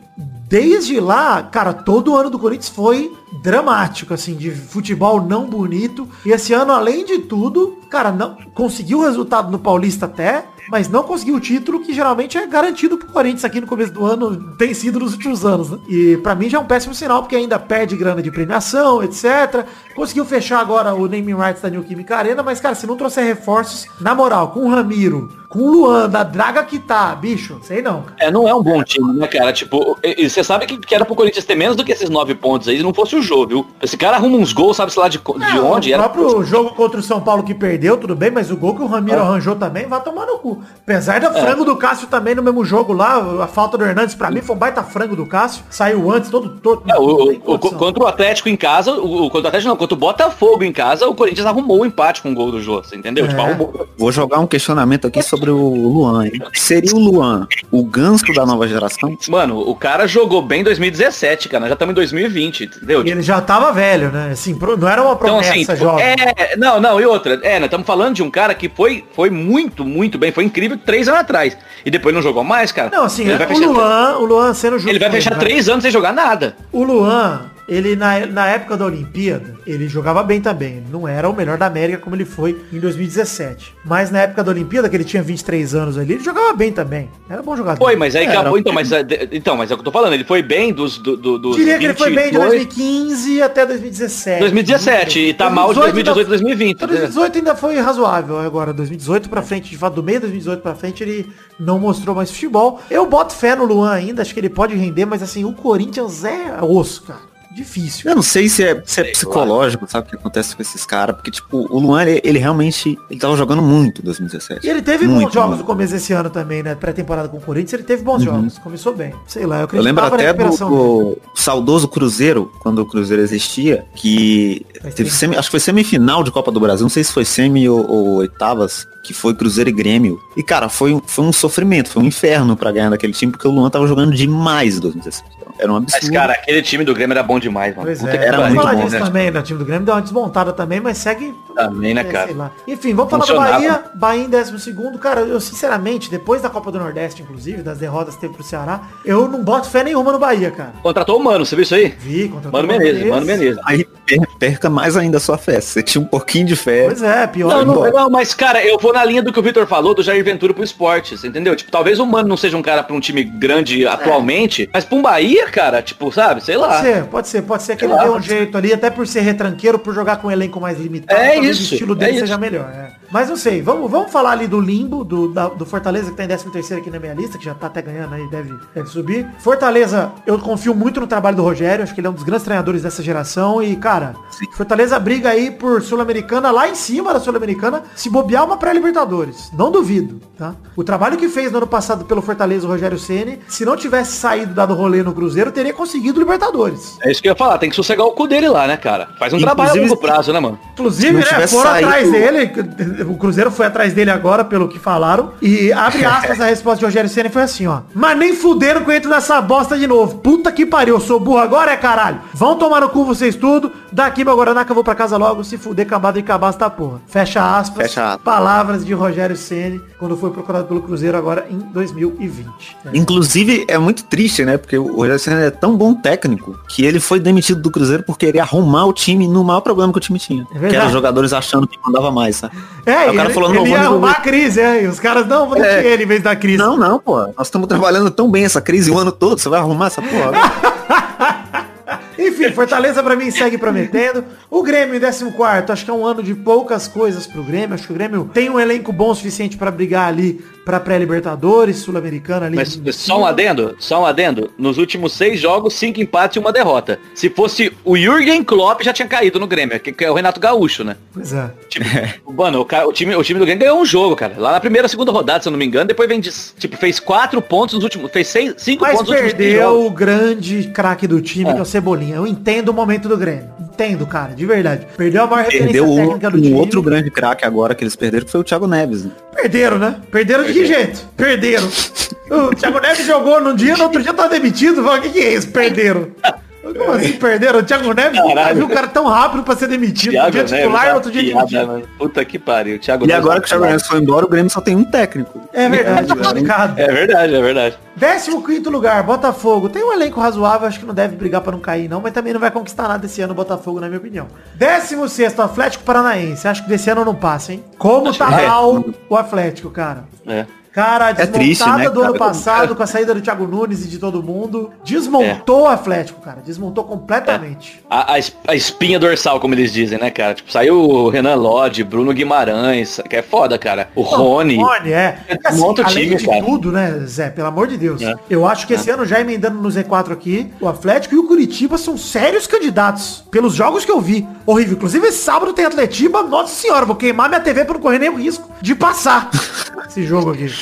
desde lá, cara, todo ano do Corinthians foi dramático, assim, de futebol não bonito. E esse ano, além de tudo, cara, não conseguiu o resultado no Paulista até, mas não conseguiu o título que geralmente é garantido pro Corinthians aqui no começo do ano, tem sido nos últimos anos, né? E pra mim já é um péssimo sinal, porque ainda perde grana de premiação, etc. Conseguiu fechar agora o naming rights da New Química Arena, mas, cara, se não trouxer reforços, na moral, com o Ramiro, com o Luan, da draga que tá, bicho, sei não. É, não é um bom time, né, cara? Tipo, e você sabe que, que era pro Corinthians ter menos do que esses nove pontos aí, se não fosse o jogo, viu? Esse cara arruma uns gols, sabe-se lá de, de É, onde? O Era... próprio jogo contra o São Paulo que perdeu, tudo bem, mas o gol que o Ramiro arranjou também vai tomar no cu. Apesar do frango do Cássio também no mesmo jogo lá, a falta do Hernandes pra mim foi um baita frango do Cássio. Saiu antes, todo todo. É, o, o- contra o Atlético em casa, o, o- contra o Atlético não, contra o Botafogo em casa, o Corinthians arrumou o empate com o gol do Jô, você entendeu? Tipo, É. arrumou. Vou jogar um questionamento aqui sobre o Luan. hein? Seria o Luan o ganso da nova geração? Mano, o cara jogou bem em 2017, cara. Nós já estamos em 2020, entendeu? Ele já tava velho, né? Assim, pro- não era uma Então, promessa assim, tipo, jovem. é, não, não, e outra, é, nós estamos falando de um cara que foi, foi muito, muito bem, foi incrível três anos atrás. E depois não jogou mais, cara. Não, assim, ele o Luan, o Luan sendo justo. ele vai fechar né? três anos sem jogar nada. O Luan, ele na, na época da Olimpíada, ele jogava bem também. Ele não era o melhor da América como ele foi em 2017. Mas na época da Olimpíada, que ele tinha 23 anos ali, ele jogava bem também. Era bom jogador. Foi, mas aí Era. acabou, então, mas, é, então, mas é o que eu tô falando, ele foi bem dos, do, do, dos Diria que ele foi bem de 22, 2015 até 2017. 2017, e tá mal de 2018 ainda- 2020. 2018 ainda foi razoável. Agora, 2018 pra frente, de fato, do meio de 2018 pra frente, ele não mostrou mais futebol. Eu boto fé no Luan ainda, acho que ele pode render, mas assim, o Corinthians é osso, cara. Difícil. Eu não sei se é, se é psicológico, sabe o que acontece com esses caras, porque, tipo, o Luan, ele, ele realmente, ele tava jogando muito em 2017. E ele teve Muito, bons jogos muito. no começo desse ano também, né? Pré-temporada com o Corinthians, ele teve bons jogos. Começou bem. Sei lá, eu Eu lembro até do, do saudoso Cruzeiro, quando o Cruzeiro existia, que Mas teve semi, acho que foi semifinal de Copa do Brasil, não sei se foi semi ou, ou oitavas, que foi Cruzeiro e Grêmio. E, cara, foi, um- foi um sofrimento, foi um inferno pra ganhar daquele time, porque o Luan tava jogando demais em 2017. Era um absurdo. Mas, cara, aquele time do Grêmio era bom demais, mano. Pois Puta é, que era muito falar bom, disso né? também, né? O time do Grêmio deu uma desmontada também, mas segue Também, né, É, cara? sei lá. Enfim, vamos falar do Bahia. Bahia em 12 Cara, eu sinceramente, depois da Copa do Nordeste, inclusive, das derrotas que teve pro Ceará, eu não boto fé nenhuma no Bahia, cara. Contratou o Mano, você viu isso aí? Vi contra o Mano Menezes, Mano Menezes. Aí per- perca mais ainda a sua fé. Você tinha um pouquinho de fé. Pois é, pior. Não, não, não, mas, cara, eu vou na linha do que o Vitor falou do Jair Ventura pro esporte, você entendeu? Tipo, talvez o Mano não seja um cara pra um time grande atualmente, mas pra um Bahia, cara, tipo, sabe, sei Pode lá. ser, pode ser, pode ser que ele lá, dê um pode jeito ali, até por ser retranqueiro, por jogar com um elenco mais limitado. É talvez isso, O estilo é dele isso. seja melhor. é. Mas não sei, vamos, vamos falar ali do limbo, do, da- do Fortaleza, que tá em 13 terceiro aqui na minha lista, que já tá até ganhando aí, deve, deve subir. Fortaleza, eu confio muito no trabalho do Rogério, acho que ele é um dos grandes treinadores dessa geração. E, cara, Fortaleza briga aí por Sul-Americana, lá em cima da Sul-Americana, se bobear uma pré-Libertadores. Não duvido, tá? O trabalho que fez no ano passado pelo Fortaleza o Rogério Ceni, se não tivesse saído dado rolê no Cruzeiro, teria conseguido Libertadores. É isso que eu ia falar, tem que sossegar o cu dele lá, né, cara? Faz um Inclusive, trabalho a longo prazo, né, mano? Inclusive, né, foram saído- atrás dele, o Cruzeiro foi atrás dele agora, pelo que falaram. E abre aspas, a resposta de Rogério Senna foi assim, ó. Mas nem fuderam que eu entro nessa bosta de novo. Puta que pariu, eu sou burro agora, é caralho. Vão tomar no cu vocês tudo. Daqui, meu Guaraná, que eu vou pra casa logo. Se fuder, cambada e cabaça tá porra. Fecha aspas. Fecha aspas. Palavras de Rogério Ceni quando foi procurado pelo Cruzeiro agora em 2020. Inclusive, é muito triste, né? Porque o Rogério Senna é tão bom técnico que ele foi demitido do Cruzeiro por querer arrumar o time no maior problema que o time tinha. que verdade. era os jogadores achando que mandava mais, sabe? É, Aí e o cara ele, falou, não, ele ia arrumar a crise, é. E os caras, não, vou É. ele em vez da crise. Não, não, pô. Nós estamos trabalhando tão bem essa crise o ano todo. Você vai arrumar essa porra agora? Enfim, Fortaleza pra mim segue prometendo. O Grêmio em 14, acho que é um ano de poucas coisas pro Grêmio. Acho que o Grêmio tem um elenco bom o suficiente pra brigar ali pra pré-libertadores, sul-americana ali. Mas só um adendo, só um adendo. Nos últimos seis jogos, cinco empates e uma derrota. Se fosse o Jürgen Klopp, já tinha caído no Grêmio, que é o Renato Gaúcho, né? Pois é. Tipo, mano, o, cara- o time, o time do Grêmio ganhou um jogo, cara. Lá na primeira, segunda rodada, se eu não me engano, depois vem tipo, fez quatro pontos nos últimos, fez seis, cinco Mas pontos nos últimos três perdeu o grande craque do time, É. que é o Cebolinha. Eu entendo o momento do Grêmio. Entendo, cara, de verdade. Perdeu a maior Perdeu referência o, técnica do um time. outro grande craque agora que eles perderam, foi o Thiago Neves. né? Perderam, né? Perderam de que jeito? Perderam. O Thiago Neves jogou num dia, no outro dia tá demitido. Fala, o que, que é isso? Perderam. Como assim perderam? O Thiago Neves Caralho. viu o cara tão rápido pra ser demitido. Um Thiago dia Neves, titular, tá outro dia piada, demitido. mano. Puta que pariu. Thiago E Neves agora tá que o Thiago. Neves foi embora, o Grêmio só tem um técnico. É verdade, complicado. É verdade, é verdade. 15 lugar, Botafogo. Tem um elenco razoável, acho que não deve brigar pra não cair, não, mas também não vai conquistar nada esse ano o Botafogo, na minha opinião. 16 Atlético Paranaense. Acho que desse ano não passa, hein? Como tá É. mal o Atlético, cara. É. Cara, a É desmontada triste, né, do ano passado, com a saída do Thiago Nunes e de todo mundo, desmontou o Atlético, cara. Desmontou completamente. A, a es- a espinha dorsal, como eles dizem, né, cara? Tipo, saiu o Renan Lodge, Bruno Guimarães, que é foda, cara. O Rony. Rony, é. Assim, Monta o além time, de cara. tudo, né, Zé? Pelo amor de Deus. É. Eu acho que esse ano, já emendando no Z4 aqui, o Atlético e o Curitiba são sérios candidatos. Pelos jogos que eu vi. Horrível. Inclusive, esse sábado tem Atletiba. Nossa senhora, vou queimar minha TV pra não correr nenhum risco de passar esse jogo aqui.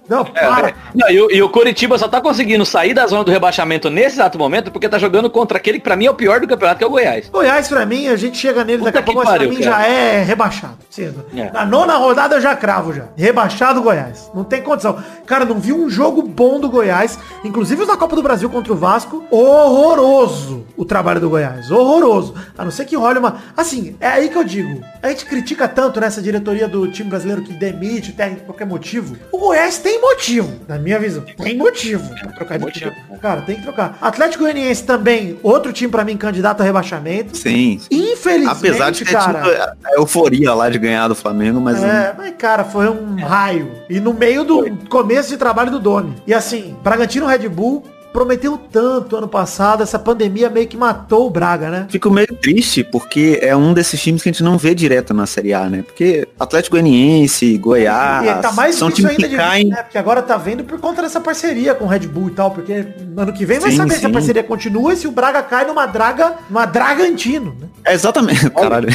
Não, para. É, Não, e, o, e o Coritiba só tá conseguindo sair da zona do rebaixamento nesse exato momento porque tá jogando contra aquele que pra mim é o pior do campeonato, que é o Goiás. Goiás, pra mim, a gente chega nele Puta daqui a pouco, mas pra mim cara. já é rebaixado. Cedo. É. Na nona rodada eu já cravo já. Rebaixado Goiás. Não tem condição. Cara, não vi um jogo bom do Goiás, inclusive os da Copa do Brasil contra o Vasco. Horroroso o trabalho do Goiás. Horroroso. A não ser que role uma... Assim, é aí que eu digo. A gente critica tanto nessa diretoria do time brasileiro que demite o técnico por qualquer motivo. O Goiás tem motivo, na minha visão. Tem motivo pra trocar de Motivo. time. Cara, tem que trocar. Atlético Goianiense também, outro time pra mim candidato a rebaixamento. Sim. Infelizmente, Apesar de ter cara. tido a euforia lá de ganhar do Flamengo, mas É, mas cara, foi um raio. E no meio do começo de trabalho do Domi. E assim, Bragantino Red Bull prometeu tanto ano passado, essa pandemia meio que matou o Braga, né? Fico meio triste porque é um desses times que a gente não vê direto na Série A, né? Porque Atlético Goianiense, Goiás, e tá mais são difícil times ainda que de caem. né? Porque agora tá vendo por conta dessa parceria com o Red Bull e tal, porque ano que vem vai Sim, saber se a sim. parceria continua e se o Braga cai numa draga, numa Dragantino, né? É exatamente, caralho.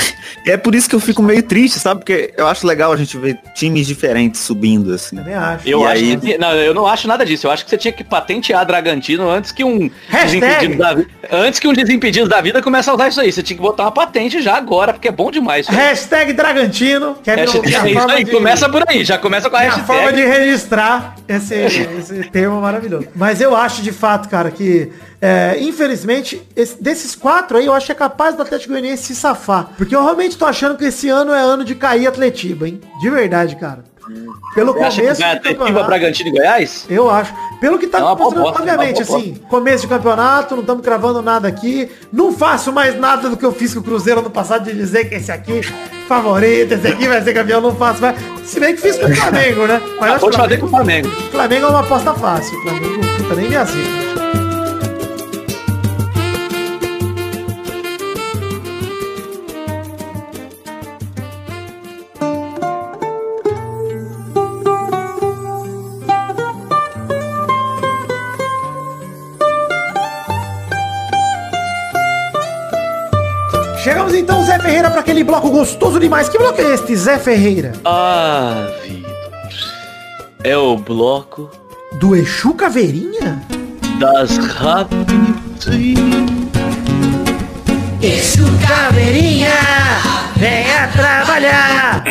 É por isso que eu fico meio triste, sabe? Porque eu acho legal a gente ver times diferentes subindo, assim. Também acho. Eu E acho aí- que, não, eu não acho nada disso. Eu acho que você tinha que patentear Dragantino antes que um Hashtag. desimpedido da vida, antes que um desimpedido da vida comece a usar isso aí. Você tinha que botar uma patente já agora, porque é bom demais. Hashtag Dragantino, que é meu- Hashtag- minha é isso aí, de- começa por aí, já começa com a a forma hashtag. de registrar esse, esse termo maravilhoso. Mas eu acho de fato, cara, que é, infelizmente, esse- desses quatro aí, eu acho que é capaz do Atlético Goianiense se safar. Porque eu realmente tô achando que esse ano é ano de cair Atletiba, hein? De verdade, cara. Pelo Você acha que começo do Atletiba, campeonato. Bragantino e Goiás? Eu acho. Pelo que tá É obviamente, é uma assim, começo de campeonato, não estamos cravando nada aqui. Não faço mais nada do que eu fiz com o Cruzeiro ano passado de dizer que esse aqui favorito, esse aqui vai ser campeão, não faço mais. Se bem que fiz com o Flamengo, né? Mas acho Pode que o fazer com o Flamengo. Flamengo é uma aposta fácil. Flamengo tá nem me assim. Ferreira, para aquele bloco gostoso demais. Que bloco é este, Zé Ferreira? Ah, Vitor. É o bloco Do Exu Caveirinha? das rapidinhas. Exu Caveirinha, venha trabalhar!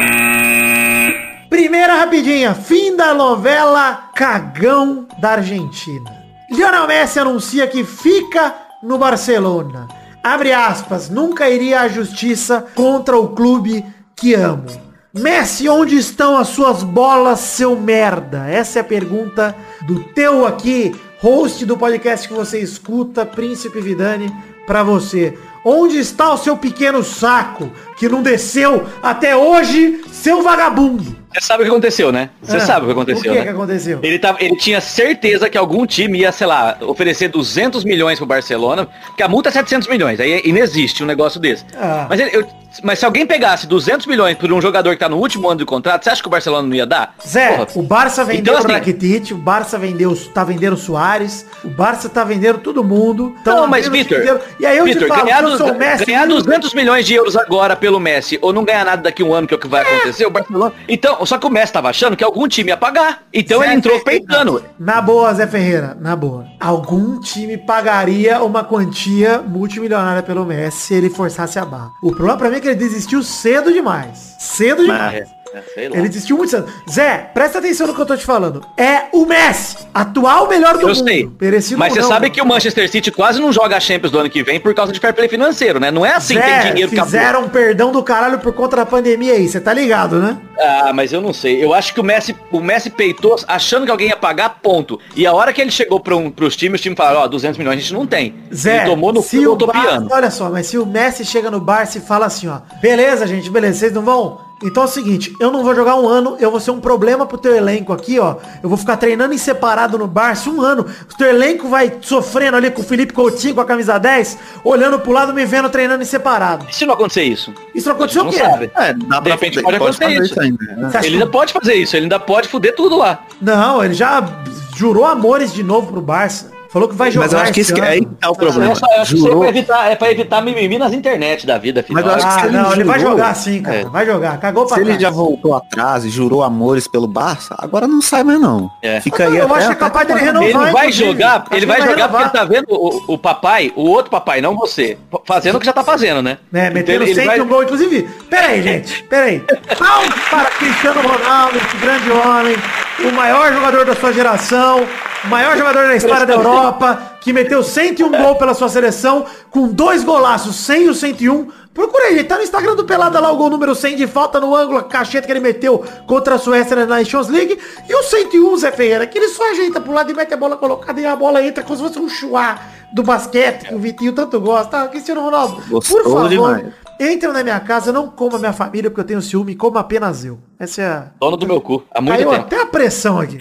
rapidinha. Fim da novela Cagão da Argentina. Lionel Messi anuncia que fica no Barcelona. Abre aspas, nunca iria à justiça contra o clube que amo. Messi, onde estão as suas bolas, seu merda? Essa é a pergunta do teu aqui, host do podcast que você escuta, Príncipe Vidani, pra você. Onde está o seu pequeno saco que não desceu até hoje, seu vagabundo? Você sabe o que aconteceu, né? Você Ah, sabe o que aconteceu, O que, né? que aconteceu? Ele, tava, ele tinha certeza que algum time ia, sei lá, oferecer 200 milhões pro Barcelona, porque a multa é 700 milhões, aí inexiste um negócio desse. Ah. Mas, ele- eu- mas se alguém pegasse 200 milhões por um jogador que tá no último ano de contrato, você acha que o Barcelona não ia dar? Zé, Porra, o Barça vendeu Então, o assim- Rakitic, o Barça vendeu, tá vendendo o Soares, o Barça tá vendendo todo mundo. Não, mas Vitor. E aí eu Vitor, te falo, ganhar, eu sou o Messi, ganhar 200 milhões de euros agora pelo Messi, ou não ganhar nada daqui a um ano, que é o que vai acontecer, o Barcelona... Então, só que o Messi tava achando que algum time ia pagar. Então Zé ele entrou Ferreira, peitando. Na boa, Zé Ferreira, na boa. Algum time pagaria uma quantia multimilionária pelo Messi se ele forçasse a barra. O problema pra mim é que ele desistiu cedo demais. Cedo demais. É, sei lá. Ele desistiu muito cedo. Zé, presta atenção no que eu tô te falando. É o Messi, atual melhor do Eu mundo. sei. Merecido Mas você não, sabe não. que o Manchester City quase não joga a Champions do ano que vem por causa de fair play financeiro, né? Não é assim, Zé, tem dinheiro fizeram um perdão do caralho por conta da pandemia aí, você tá ligado, né? Ah, mas eu não sei. Eu acho que o Messi, o Messi peitou achando que alguém ia pagar, ponto. E a hora que ele chegou para um, pros times, os times falaram, ó, 200 milhões a gente não tem. Zé, ele tomou no cu se o piano. olha só, mas se o Messi chega no Barça e fala assim, ó, beleza, gente, beleza, vocês não vão? Então é o seguinte, eu não vou jogar um ano, eu vou ser um problema pro teu elenco aqui, ó. Eu vou ficar treinando em separado no Barça um ano. O teu elenco vai sofrendo ali com o Felipe Coutinho com a camisa 10, olhando pro lado, me vendo treinando em separado. E se não acontecer isso? Isso não aconteceu o quê? sabe. É, dá De repente fazer- pode acontecer fazer isso. ainda. né? Ele ainda pode fazer isso, ele ainda pode fuder tudo lá. Não, ele já jurou amores de novo pro Barça. Falou que vai jogar Mas eu acho que esse que- que tá o Eu problema. acho, eu acho que isso aí é Jurou. pra evitar, é pra evitar mimimi nas internet da vida, filho. Mas eu acho que Ah, se ele não, ele vai jurou- jogar sim, cara. É. Vai jogar. Cagou pra Se ele trás. já voltou atrás e jurou amores pelo Barça, agora não sai mais não. É. Fica Eu aí acho até- que é capaz dele renovar. Ele vai inclusive. jogar, Acho ele que vai vai jogar porque ele tá vendo o, o papai, o outro papai, não você, fazendo o que já tá fazendo, né? né, Então metendo ele- ele sempre vai- um gol, inclusive. Pera aí, gente, pera aí. Palmas para Cristiano Ronaldo, esse grande homem, o maior jogador da sua geração, o maior jogador da história da Europa, que meteu 101 gol pela sua seleção, com dois golaços, 100 e o 101. Procura aí, gente, tá no Instagram do Pelada lá o gol número 100 de falta no ângulo, a cacheta que ele meteu contra a Suécia na Nations League. E o 101, Zé Ferreira, que ele só ajeita pro lado e mete a bola colocada e a bola entra como se fosse um chuá do basquete, que o Vitinho tanto gosta. Ah, Cristiano Ronaldo, Gostou por favor, demais. Entrem na minha casa, não coma minha família porque eu tenho ciúme, como apenas eu. Essa é a... Dono do meu cu, há muito Caiu tempo. até a pressão aqui.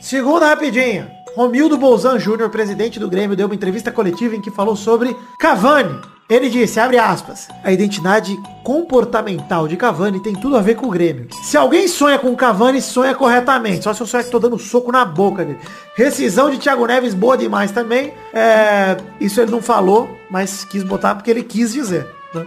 Segunda rapidinha. Romildo Bolzan Júnior, presidente do Grêmio, deu uma entrevista coletiva em que falou sobre Cavani. Ele disse, abre aspas, a identidade comportamental de Cavani tem tudo a ver com o Grêmio. Se alguém sonha com Cavani, sonha corretamente. Só se eu sonhar que tô dando soco na boca dele. Rescisão de Thiago Neves, boa demais também. É, isso ele não falou, mas quis botar porque ele quis dizer. né?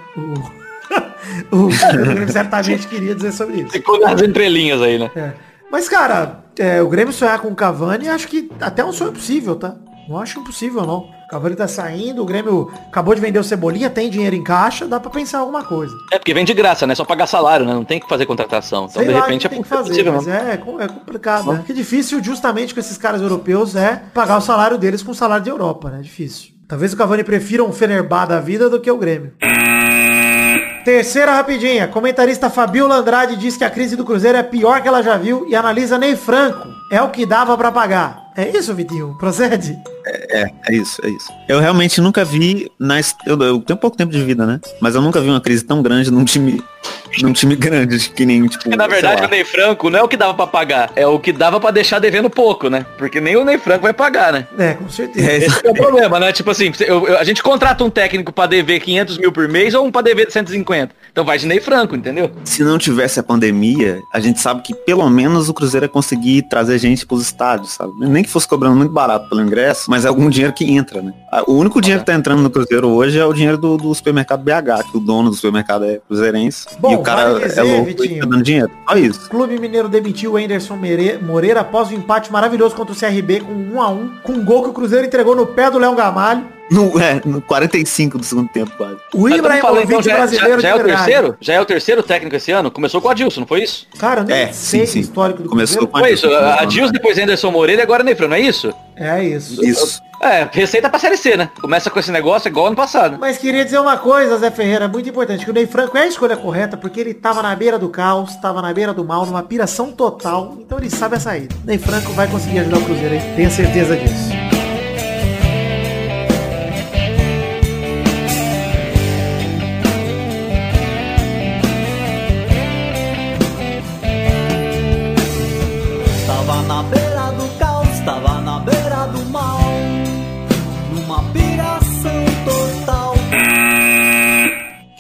O, o Grêmio certamente queria dizer sobre isso. Ficou nas entrelinhas aí, né? É. Mas, cara, é, o Grêmio sonhar com o Cavani, acho que até é um sonho possível, tá? Não acho impossível, não. O Cavani tá saindo, o Grêmio acabou de vender o Cebolinha, tem dinheiro em caixa, dá pra pensar alguma coisa. É porque vem de graça, né? Só pagar salário, né? Não tem que fazer contratação. Então, Sei de repente, é tem que fazer, possível, mas né? é, é complicado, né? Que difícil, justamente com esses caras europeus, é pagar o salário deles com o salário de Europa, né? Difícil. Talvez o Cavani prefira um Fenerbah da vida do que o Grêmio. Terceira rapidinha. Comentarista Fabiola Andrade diz que a crise do Cruzeiro é pior que ela já viu e analisa Ney Franco. É o que dava pra pagar. É isso, Vitinho? Procede? É, é isso, é isso. Eu realmente nunca vi na eu, eu tenho pouco tempo de vida, né? Mas eu nunca vi uma crise tão grande num time num time grande que nem tipo, Porque, na verdade, o Ney Franco não é o que dava pra pagar, é o que dava pra deixar devendo pouco, né? Porque nem o Ney Franco vai pagar, né? É, com certeza. É, Esse que é o problema, né? Tipo assim, eu- eu- a gente contrata um técnico pra dever 500 mil por mês ou um pra dever 150. Então vai de Ney Franco, entendeu? se não tivesse a pandemia, a gente sabe que pelo menos o Cruzeiro ia conseguir trazer gente pros estádios, sabe? Nem que fosse cobrando muito barato pelo ingresso, mas é algum dinheiro que entra, né? Ah, O único dinheiro que tá entrando no Cruzeiro hoje é o dinheiro do, do supermercado BH, que o dono do supermercado é cruzeirense. Bom, e o cara vale dizer, é louco Vitinho. e tá dando dinheiro. Só isso. Clube Mineiro demitiu o Anderson Moreira após o empate maravilhoso contra o CRB com 1 a 1 com um gol que o Cruzeiro entregou no pé do Léo Gamalho. No, é, no 45 do segundo tempo, quase. O Ibrahimovic então, já, brasileiro já, já é de o verdade. terceiro? Já é o terceiro técnico esse ano? Começou com o Adilson, não foi isso? Cara, nem É, sei sim, sim. o histórico do Começou Cruzeiro. com Foi isso, Adilson. Depois Anderson Moreira e agora Nefran, não é isso? É isso. Isso. É, receita pra Série C, né? Começa com esse negócio igual ano passado. Mas queria dizer uma coisa, Zé Ferreira, muito importante, que o Ney Franco é a escolha correta, porque ele tava na beira do caos, tava na beira do mal, numa piração total, então ele sabe a saída. Ney Franco vai conseguir ajudar o Cruzeiro, hein? Tenha certeza disso.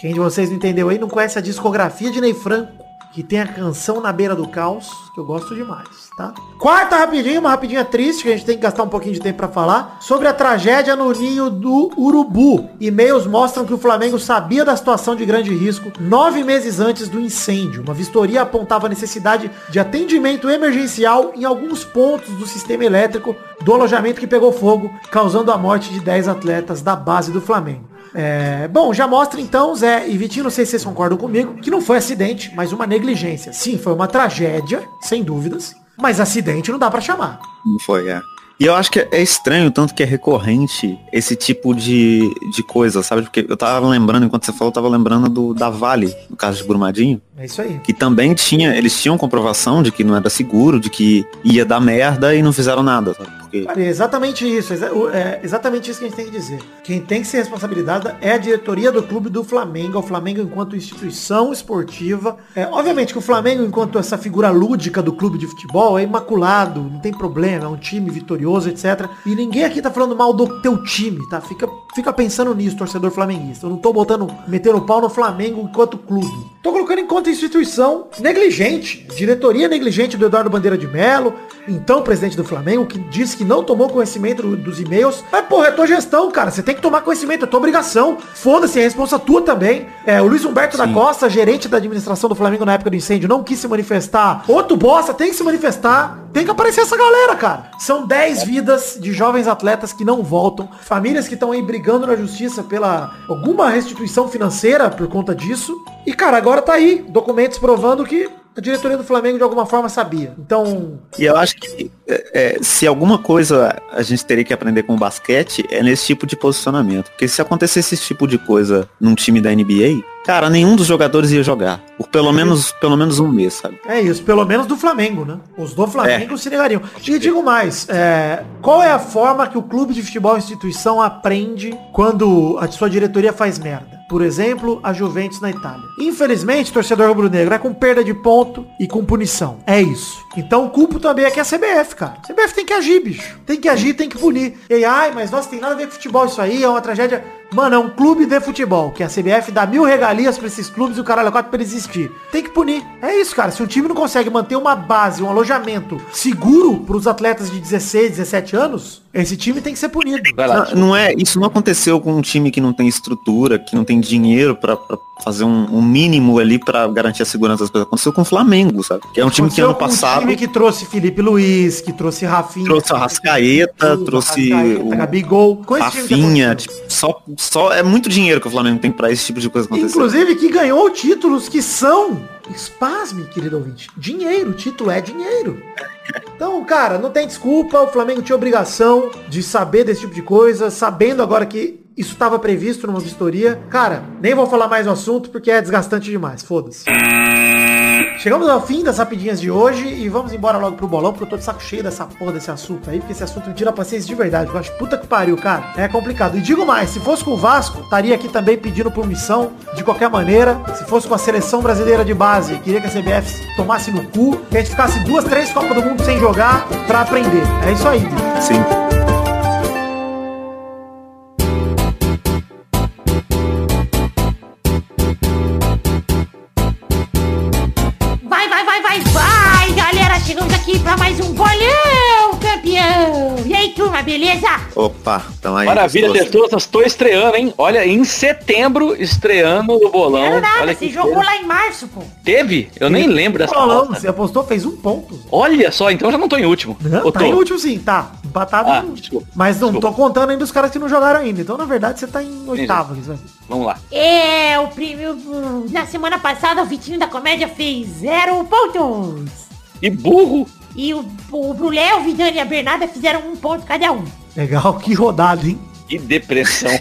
Quem de vocês não entendeu aí, não conhece a discografia de Ney Franco, que tem a canção Na Beira do Caos, que eu gosto demais, tá? Quarta rapidinho, uma rapidinha triste, que a gente tem que gastar um pouquinho de tempo pra falar, sobre a tragédia no ninho do Urubu. E-mails mostram que o Flamengo sabia da situação de grande risco nove meses antes do incêndio. Uma vistoria apontava a necessidade de atendimento emergencial em alguns pontos do sistema elétrico do alojamento que pegou fogo, causando a morte de 10 atletas da base do Flamengo. É, bom, já mostra então, Zé e Vitinho, não sei se vocês concordam comigo, que não foi acidente, mas uma negligência. Sim, foi uma tragédia, sem dúvidas, mas acidente não dá pra chamar. Não foi, é. E eu acho que é estranho, tanto que é recorrente esse tipo de, de coisa, sabe? Porque eu tava lembrando, enquanto você falou, eu tava lembrando do da Vale, no caso de Brumadinho, É isso aí. que também tinha, eles tinham comprovação de que não era seguro, de que ia dar merda e não fizeram nada, sabe? É exatamente isso, é exatamente isso que a gente tem que dizer. Quem tem que ser responsabilizado é a diretoria do clube do Flamengo, o Flamengo enquanto instituição esportiva. É, obviamente que o Flamengo, enquanto essa figura lúdica do clube de futebol, é imaculado, não tem problema, é um time vitorioso, etc. E ninguém aqui tá falando mal do teu time, tá? Fica, fica pensando nisso, torcedor flamenguista. Eu não tô botando, metendo o pau no Flamengo enquanto clube. Tô colocando enquanto instituição negligente, diretoria negligente do Eduardo Bandeira de Melo, então presidente do Flamengo, que disse que não tomou conhecimento do- dos e-mails. Mas, porra, é tua gestão, cara. Você tem que tomar conhecimento, é tua obrigação. Foda-se, é responsa tua também. É, o Luiz Humberto da Costa, gerente da administração do Flamengo na época do incêndio, não quis se manifestar. Outro bosta tem que se manifestar. Tem que aparecer essa galera, cara. São 10 vidas de jovens atletas que não voltam. Famílias que estão aí brigando na justiça pela alguma restituição financeira por conta disso. E, cara, agora tá aí documentos provando que a diretoria do Flamengo de alguma forma sabia. Então, E eu acho que é, é, se alguma coisa a gente teria que aprender com o basquete é nesse tipo de posicionamento. Porque se acontecesse esse tipo de coisa num time da NBA, cara, nenhum dos jogadores ia jogar. Por pelo menos, pelo menos um mês, sabe? É isso, pelo menos do Flamengo, né? Os do Flamengo se negariam. E digo mais, é, qual é a forma que o clube de futebol instituição aprende quando a sua diretoria faz merda? Por exemplo, a Juventus na Itália. Infelizmente, torcedor rubro-negro é com perda de ponto e com punição. É isso. Então o culpo também aqui é a CBF, cara. A CBF tem que agir, bicho. Tem que agir, tem que punir. E ai, mas nossa, tem nada a ver com futebol isso aí, é uma tragédia. Mano, é um clube de futebol, que a CBF dá mil regalias pra esses clubes e o caralho é quatro pra existir. Tem que punir. É isso, cara. Se um time não consegue manter uma base, um alojamento seguro pros atletas de 16, 17 anos, esse time tem que ser punido. Vai lá. Não, não é, isso não aconteceu com um time que não tem estrutura, que não tem dinheiro pra pra fazer um, um mínimo ali pra garantir a segurança das coisas. Aconteceu com o Flamengo, sabe? Que é um time que ano com um passado time que trouxe Felipe Luiz, que trouxe Rafinha. trouxe o Arrascaeta, Tudo, trouxe Arrascaeta, o Gabigol. Rafinha, tipo, só, só é muito dinheiro que o Flamengo tem pra esse tipo de coisa acontecer. Inclusive que ganhou títulos que são, espasme, querido ouvinte, dinheiro, título é dinheiro. Então, cara, não tem desculpa, o Flamengo tinha obrigação de saber desse tipo de coisa, sabendo agora que isso estava previsto numa vistoria. Cara, nem vou falar mais no assunto porque é desgastante demais, foda-se. Chegamos ao fim das rapidinhas de hoje e vamos embora logo pro bolão, porque eu tô de saco cheio dessa porra desse assunto aí, porque esse assunto me tira a paciência de verdade. Eu acho puta que pariu, cara. É complicado. E digo mais, se fosse com o Vasco, estaria aqui também pedindo permissão de qualquer maneira. Se fosse com a seleção brasileira de base, queria que a CBF tomasse no cu, que a gente ficasse duas, três Copas do Mundo sem jogar pra aprender. É isso aí. Sim. Beleza? Opa, então aí. Maravilha, gostoso. Testosta, estou estreando, hein? Olha, em setembro, estreando no bolão. Não, nada, Olha você que jogou lá em março, pô. Teve? Eu nem lembro dessa Bolão, bosta. você apostou, fez um ponto. Olha só, então eu já não tô em último. Não, Ô, tá tô. em último sim, tá. Empatado. Ah, desculpa. Mas não desculpa. tô contando ainda os caras que não jogaram ainda. Então, na verdade, você tá em oitavo. Vamos lá. É, o primeiro. Na semana passada, o Vitinho da Comédia fez zero pontos. E burro. E o, o Brulé, o Vidani e a Bernarda fizeram um ponto cada um. Legal, que rodado, hein? Que depressão.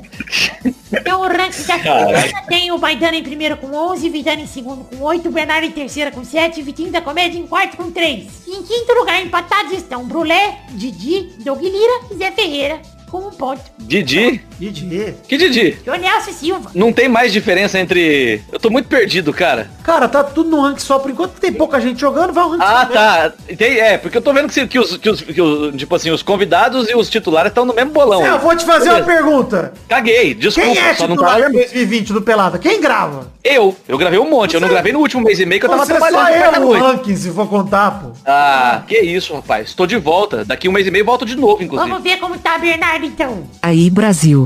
Então o ranking da tem o Maidana em primeiro com 11, Vidani em segundo com 8, Bernardo em terceira com 7, Vitinho da Comédia em quarto com 3. Em quinto lugar, empatados estão Brulé, Didi, Doug Lira e Zé Ferreira com um ponto. Didi? Didi. Que Didi? Jonelson Silva. Não tem mais diferença entre... Eu tô muito perdido, cara. Cara, tá tudo no ranking só por enquanto. Tem pouca gente jogando, vai o ranking Ah, só tá. Tem, é, porque eu tô vendo que, que os, que os, que os- tipo assim, os convidados e os titulares estão no mesmo bolão. É, eu vou te fazer uma Beleza. pergunta. Caguei, desculpa, Quem é só não titular tava de lembrando. 2020 do Pelada? Quem grava? Eu, eu gravei um monte, eu não Você- gravei no último mês e meio que eu tava Você só trabalhando à eu o noite. ranking, se for contar, pô. Ah, que isso, rapaz. Tô de volta. Daqui um mês e meio volto de novo, inclusive. Vamos ver como tá Bernardo então. Aí Brasil,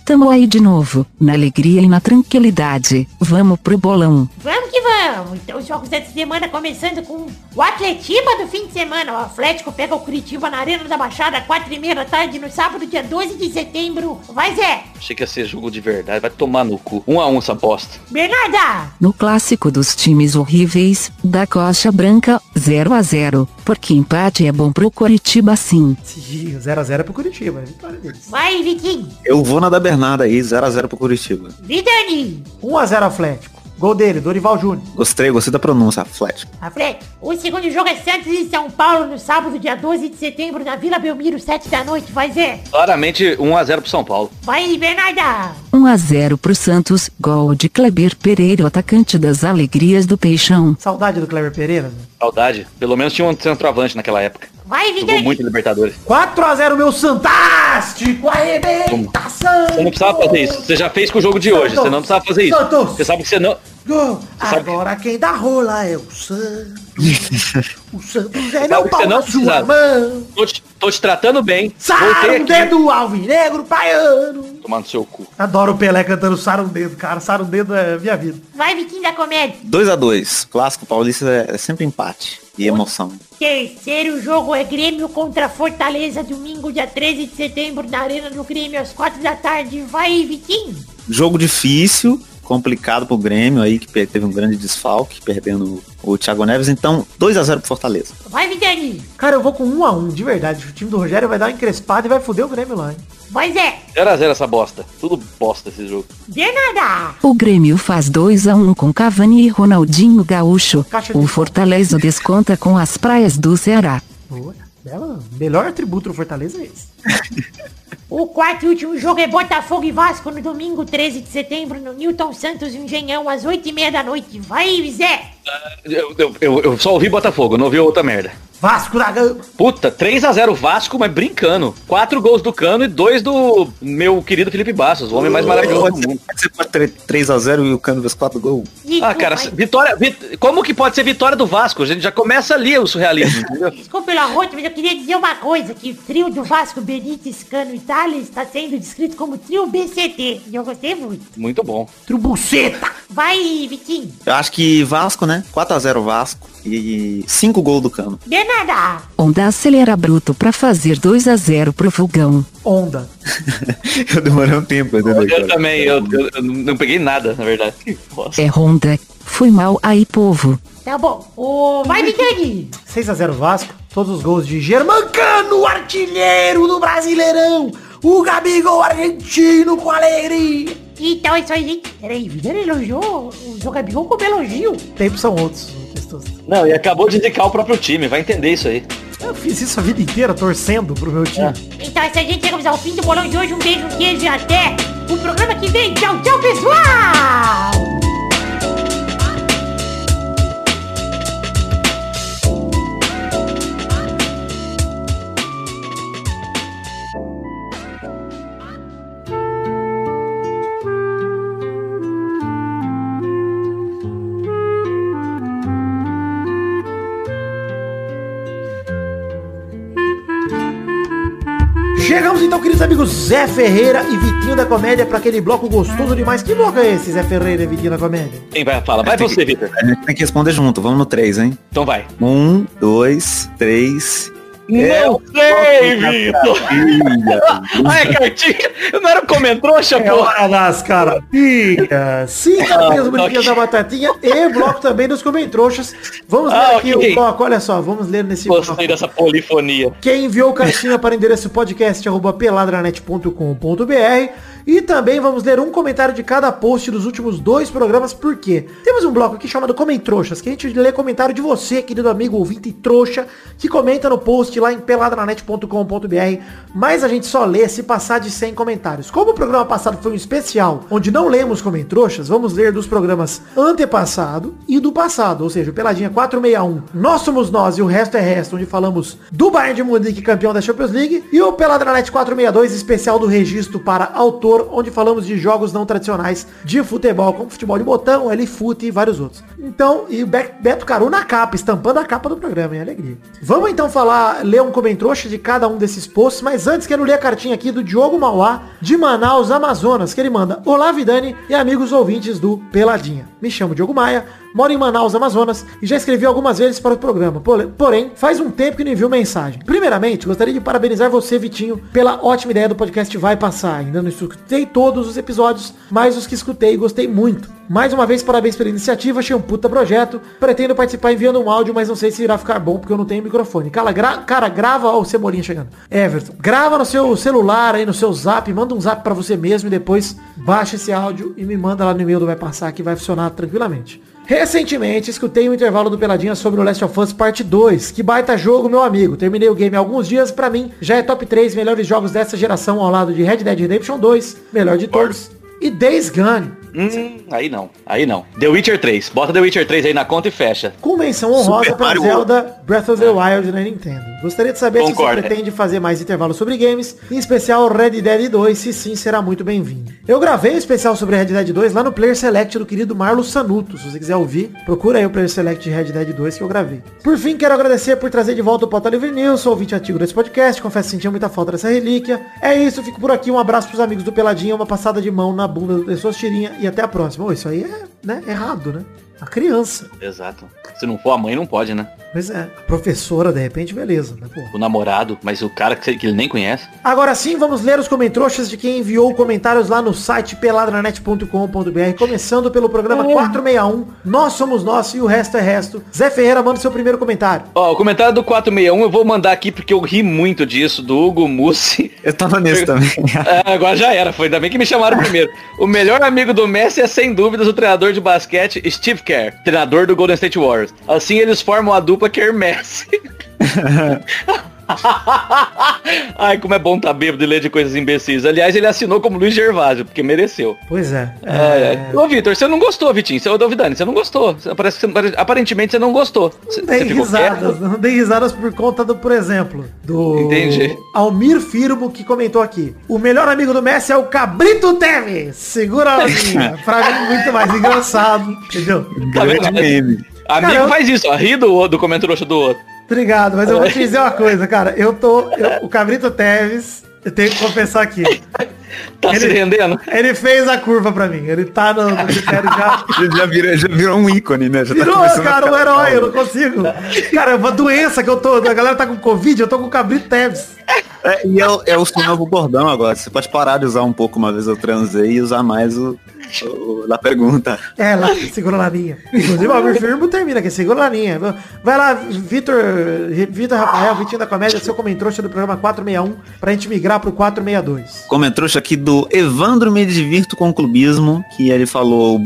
tamo aí de novo, na alegria e na tranquilidade. Vamos pro bolão. Vamos que vamos. Então os jogos dessa semana começando com o Atletiba do fim de semana. O Atlético pega o Curitiba na Arena da Baixada, 4 e meia da tarde, no sábado, dia 12 de setembro. Vai, Zé. Achei que ia ser jogo de verdade. Vai tomar no cu. Um a um essa bosta. Bernarda. No clássico dos times horríveis, da coxa branca, 0 a 0 porque empate é bom pro Coritiba sim. 0x0 é pro Curitiba, é vitória deles. Vai, Vitinho. Eu vou na da Bernarda aí, 0x0 pro Curitiba. Vidani. 1x0 Atlético. Gol dele, Dorival Júnior. Gostei, gostei da pronúncia, Atlético. Atlético. O segundo jogo é Santos e São Paulo no sábado, dia 12 de setembro, na Vila Belmiro, 7 da noite. Vai, Zé. Claramente 1 a 0 pro São Paulo. Vai, Bernarda. 1 a 0 pro Santos, gol de Kleber Pereira, o atacante das alegrias do Peixão. Saudade do Cleber Pereira. né? Saudade. Pelo menos tinha um centroavante naquela época. Vai, Jogou Vidani. muito em Libertadores. 4x0 meu Fantástico arrebentação. Você não precisava fazer isso. Você já fez com o jogo de hoje. Você não precisava fazer isso. Santos. Você sabe que você não... Gol. sabe- Agora quem dá rola é o Santos. o Santos é meu pau você na sua mão. Tô te, tô te tratando bem. Voltei um aqui. dedo alvinegro praiano. Tomando seu cu. Adoro o Pelé cantando Sara um dedo, cara. Sara um dedo é minha vida. Vai, Vitinho da Comédia. 2x2. Clássico paulista é, é sempre empate e emoção. Terceiro jogo é Grêmio contra Fortaleza, domingo, dia 13 de setembro, na Arena do Grêmio, às 4 da tarde. Vai, Vitinho. Jogo difícil, complicado pro Grêmio aí, que teve um grande desfalque, perdendo o Thiago Neves. Então, 2x0 pro Fortaleza. Vai, Vidani. Cara, eu vou com 1 a 1 de verdade. O time do Rogério vai dar uma encrespada e vai foder o Grêmio lá, hein? Vai, Zé. 0 a 0 essa bosta. Tudo bosta esse jogo. Bernarda. O Grêmio faz 2 a 1 com Cavani e Ronaldinho Gaúcho. Caixa de O. Fortaleza desconta com as praias do Ceará. Boa. Bela. Melhor atributo do Fortaleza é esse. O quarto e último jogo é Botafogo e Vasco no domingo, 13 de setembro, no Newton Santos Engenhão, às 8 e meia da noite. Vai, Zé. Eu, eu, eu, eu só ouvi Botafogo, não ouvi outra merda. Vasco da Gama. Puta, 3 a 0 Vasco, mas brincando. Quatro gols do Cano e dois do meu querido Felipe Bastos, o homem mais maravilhoso do mundo. Você pode ter 3x0 e o Cano fez 4 gols. Ah, cara, vitória, vit- como que pode ser vitória do Vasco? A gente já começa ali o surrealismo, entendeu? Desculpa pelo arroto, mas eu queria dizer uma coisa, que o trio do Vasco, Benítez, Cano e Thales está sendo descrito como trio BCT. E eu gostei muito. Muito bom. Trubuceta. Vai, Vitinho. Eu acho que Vasco, né? 4x0 Vasco e 5 gols do Cano. Bernarda. Onda acelera bruto pra fazer 2 a 0 pro Fogão. Onda. Eu demorei um tempo, entendeu? Eu também, eu, eu- eu não peguei nada, na verdade. É Honda. Fui mal aí, povo. Tá bom. O... Vai, Vitani. 6x0 Vasco. Todos os gols de Germancano, artilheiro do Brasileirão. O Gabigol argentino com alegria. Então é isso aí, gente. Peraí, Vitani elogiou o Jogabigol como elogio. Tempos são outros. Não, e acabou de indicar o próprio time, vai entender isso aí. Eu fiz isso a vida inteira torcendo pro meu time. Então é isso aí, gente. Chegamos ao fim do bolão de hoje. Um beijo, um queijo e até o programa que vem. Tchau, tchau, pessoal! Chegamos então, queridos amigos, Zé Ferreira e Vitinho da Comédia para aquele bloco gostoso demais. Que bloco é esse, Zé Ferreira e Vitinho da Comédia? Quem vai falar? Vai você, Vitor. A gente tem que responder junto, vamos no 3, hein? Então vai. 1, 2, 3 Não sei, Vitor. Ah, é cartinha? Não era comentrouxa, É pô? hora das cartinhas. Sim, cartinhas Ah, bonitinhas ok. da batatinha e bloco também dos comentroxas. Vamos ler Ah, aqui ok. o bloco, olha só, vamos ler nesse bloco. Gostei dessa polifonia. Quem enviou cartinha para o endereço podcast arroba peladranet.com.br e também vamos ler um comentário de cada post dos últimos dois programas, porque temos um bloco aqui chamado Comentroxas, que a gente lê comentário de você, querido amigo ouvinte trouxa, que comenta no post lá em peladranet.com.br, mas a gente só lê se passar de 100 comentários. Como o programa passado foi um especial, onde não lemos Comentroxas, vamos ler dos programas antepassado e do passado, ou seja, Peladinha 461, Nós Somos Nós e o Resto é Resto, onde falamos do Bayern de Munique, campeão da Champions League, e o Peladranet 462, especial do registro para autor, onde falamos de jogos não tradicionais de futebol, como futebol de botão, L-Fute e vários outros. Então, e Beto Caru na capa, estampando a capa do programa, em alegria. Vamos então falar, ler um comentrouxa de cada um desses posts, mas antes quero ler a cartinha aqui do Diogo Mauá, de Manaus, Amazonas, que ele manda Olá Vidani e amigos ouvintes do Peladinha. Me chamo Diogo Maia, moro em Manaus, Amazonas, e já escrevi algumas vezes para o programa. Porém, faz um tempo que não enviou mensagem. Primeiramente, gostaria de parabenizar você, Vitinho, pela ótima ideia do podcast Vai Passar. Ainda não escutei todos os episódios, mas os que escutei gostei muito. Mais uma vez, parabéns pela iniciativa, achei um puta projeto. Pretendo participar enviando um áudio, mas não sei se irá ficar bom porque eu não tenho microfone. Cara, gra cara grava, ó, o Cebolinha chegando. Everton, grava no seu celular aí, no seu zap, manda um zap pra você mesmo e depois baixa esse áudio e me manda lá no e-mail do Vai Passar que vai funcionar tranquilamente. Recentemente, escutei um intervalo do Peladinha sobre o Last of Us Parte 2. Que baita jogo, meu amigo. Terminei o game há alguns dias, pra mim, já é top 3 melhores jogos dessa geração ao lado de Red Dead Redemption 2, melhor de todos, e Days Gone. Hum, aí não. Aí não. The Witcher 3. Bota The Witcher 3 aí na conta e fecha. Com menção honrosa Super para Mario Zelda Breath of the Wild na Nintendo. Gostaria de saber Concordo. se você pretende fazer mais intervalos sobre games, em especial Red Dead 2, se sim, será muito bem-vindo. Eu gravei um especial sobre Red Dead 2 lá no Player Select do querido Marlos Sanuto. Se você quiser ouvir, procura aí o Player Select de Red Dead 2 que eu gravei. Por fim, quero agradecer por trazer de volta o Pauta Livre News, sou ouvinte antigo desse podcast, confesso que sentia muita falta dessa relíquia. É isso, fico por aqui, um abraço pros amigos do Peladinha, uma passada de mão na bunda do Pessoas Tirinha e até a próxima. Ô, isso aí é, né, errado, né? A criança. Exato. Se não for a mãe, não pode, né? Pois é, a professora, de repente, beleza, né, pô? O namorado, mas o cara que, que ele nem conhece. Agora sim, vamos ler os comentroxas de quem enviou comentários lá no site peladranet.com.br, começando pelo programa 461, Nós Somos Nós e o Resto é Resto. Zé Ferreira manda o seu primeiro comentário. Ó, o comentário do 461 eu vou mandar aqui porque eu ri muito disso, do Hugo Mussi. Eu tava nesse também. É, agora já era, foi ainda bem que me chamaram primeiro. O melhor amigo do Messi é sem dúvidas o treinador de basquete Steve Kerr, treinador do Golden State Warriors. Assim eles formam a dupla Kerr Messi. Ai, como é bom tá bêbado e ler de coisas imbecis. Aliás, ele assinou como Luiz Gervásio, porque mereceu. Pois é. É, é. Ô, Vitor, você não gostou, Vitinho. Você, ô, Davidane, você não gostou. Parece que você- aparentemente você não gostou. Você, Não dei risadas, quieto? não dei risadas por conta do, por exemplo, do Entendi. Almir Firmo que comentou aqui. O melhor amigo do Messi é o Cabrito Teves. Segura a linha. pra mim, muito mais engraçado. Entendeu? Tá? Grande meme. Amigo Cara, eu- faz isso, ó. Ri do, do comentário do outro. Obrigado, mas eu vou te dizer uma coisa, cara. Eu tô. eu- o Cabrito Teves, eu tenho que confessar aqui. Tá se Ele- rendendo? Ele fez a curva pra mim. Ele tá no, no critério já. Já, já, virou, já virou um ícone, né? Já Virou, começando a cara, ficar um herói, eu não consigo. Cara, é uma doença que eu tô. A galera tá com Covid, eu tô com o Cabrito Teves. É, e é, o- é o seu novo bordão agora. Você pode parar de usar um pouco uma vez eu transei e usar mais o, o da pergunta. É, lá, segura na linha. Inclusive, o Almir Firmo termina aqui, segura na linha. Vai lá, Vitor, Vitor Rafael, Vitinho da Comédia, seu comentário do programa 461, pra gente migrar pro 462. Comentrouxa aqui do Evandro Me Divirto com o Clubismo, que ele falou,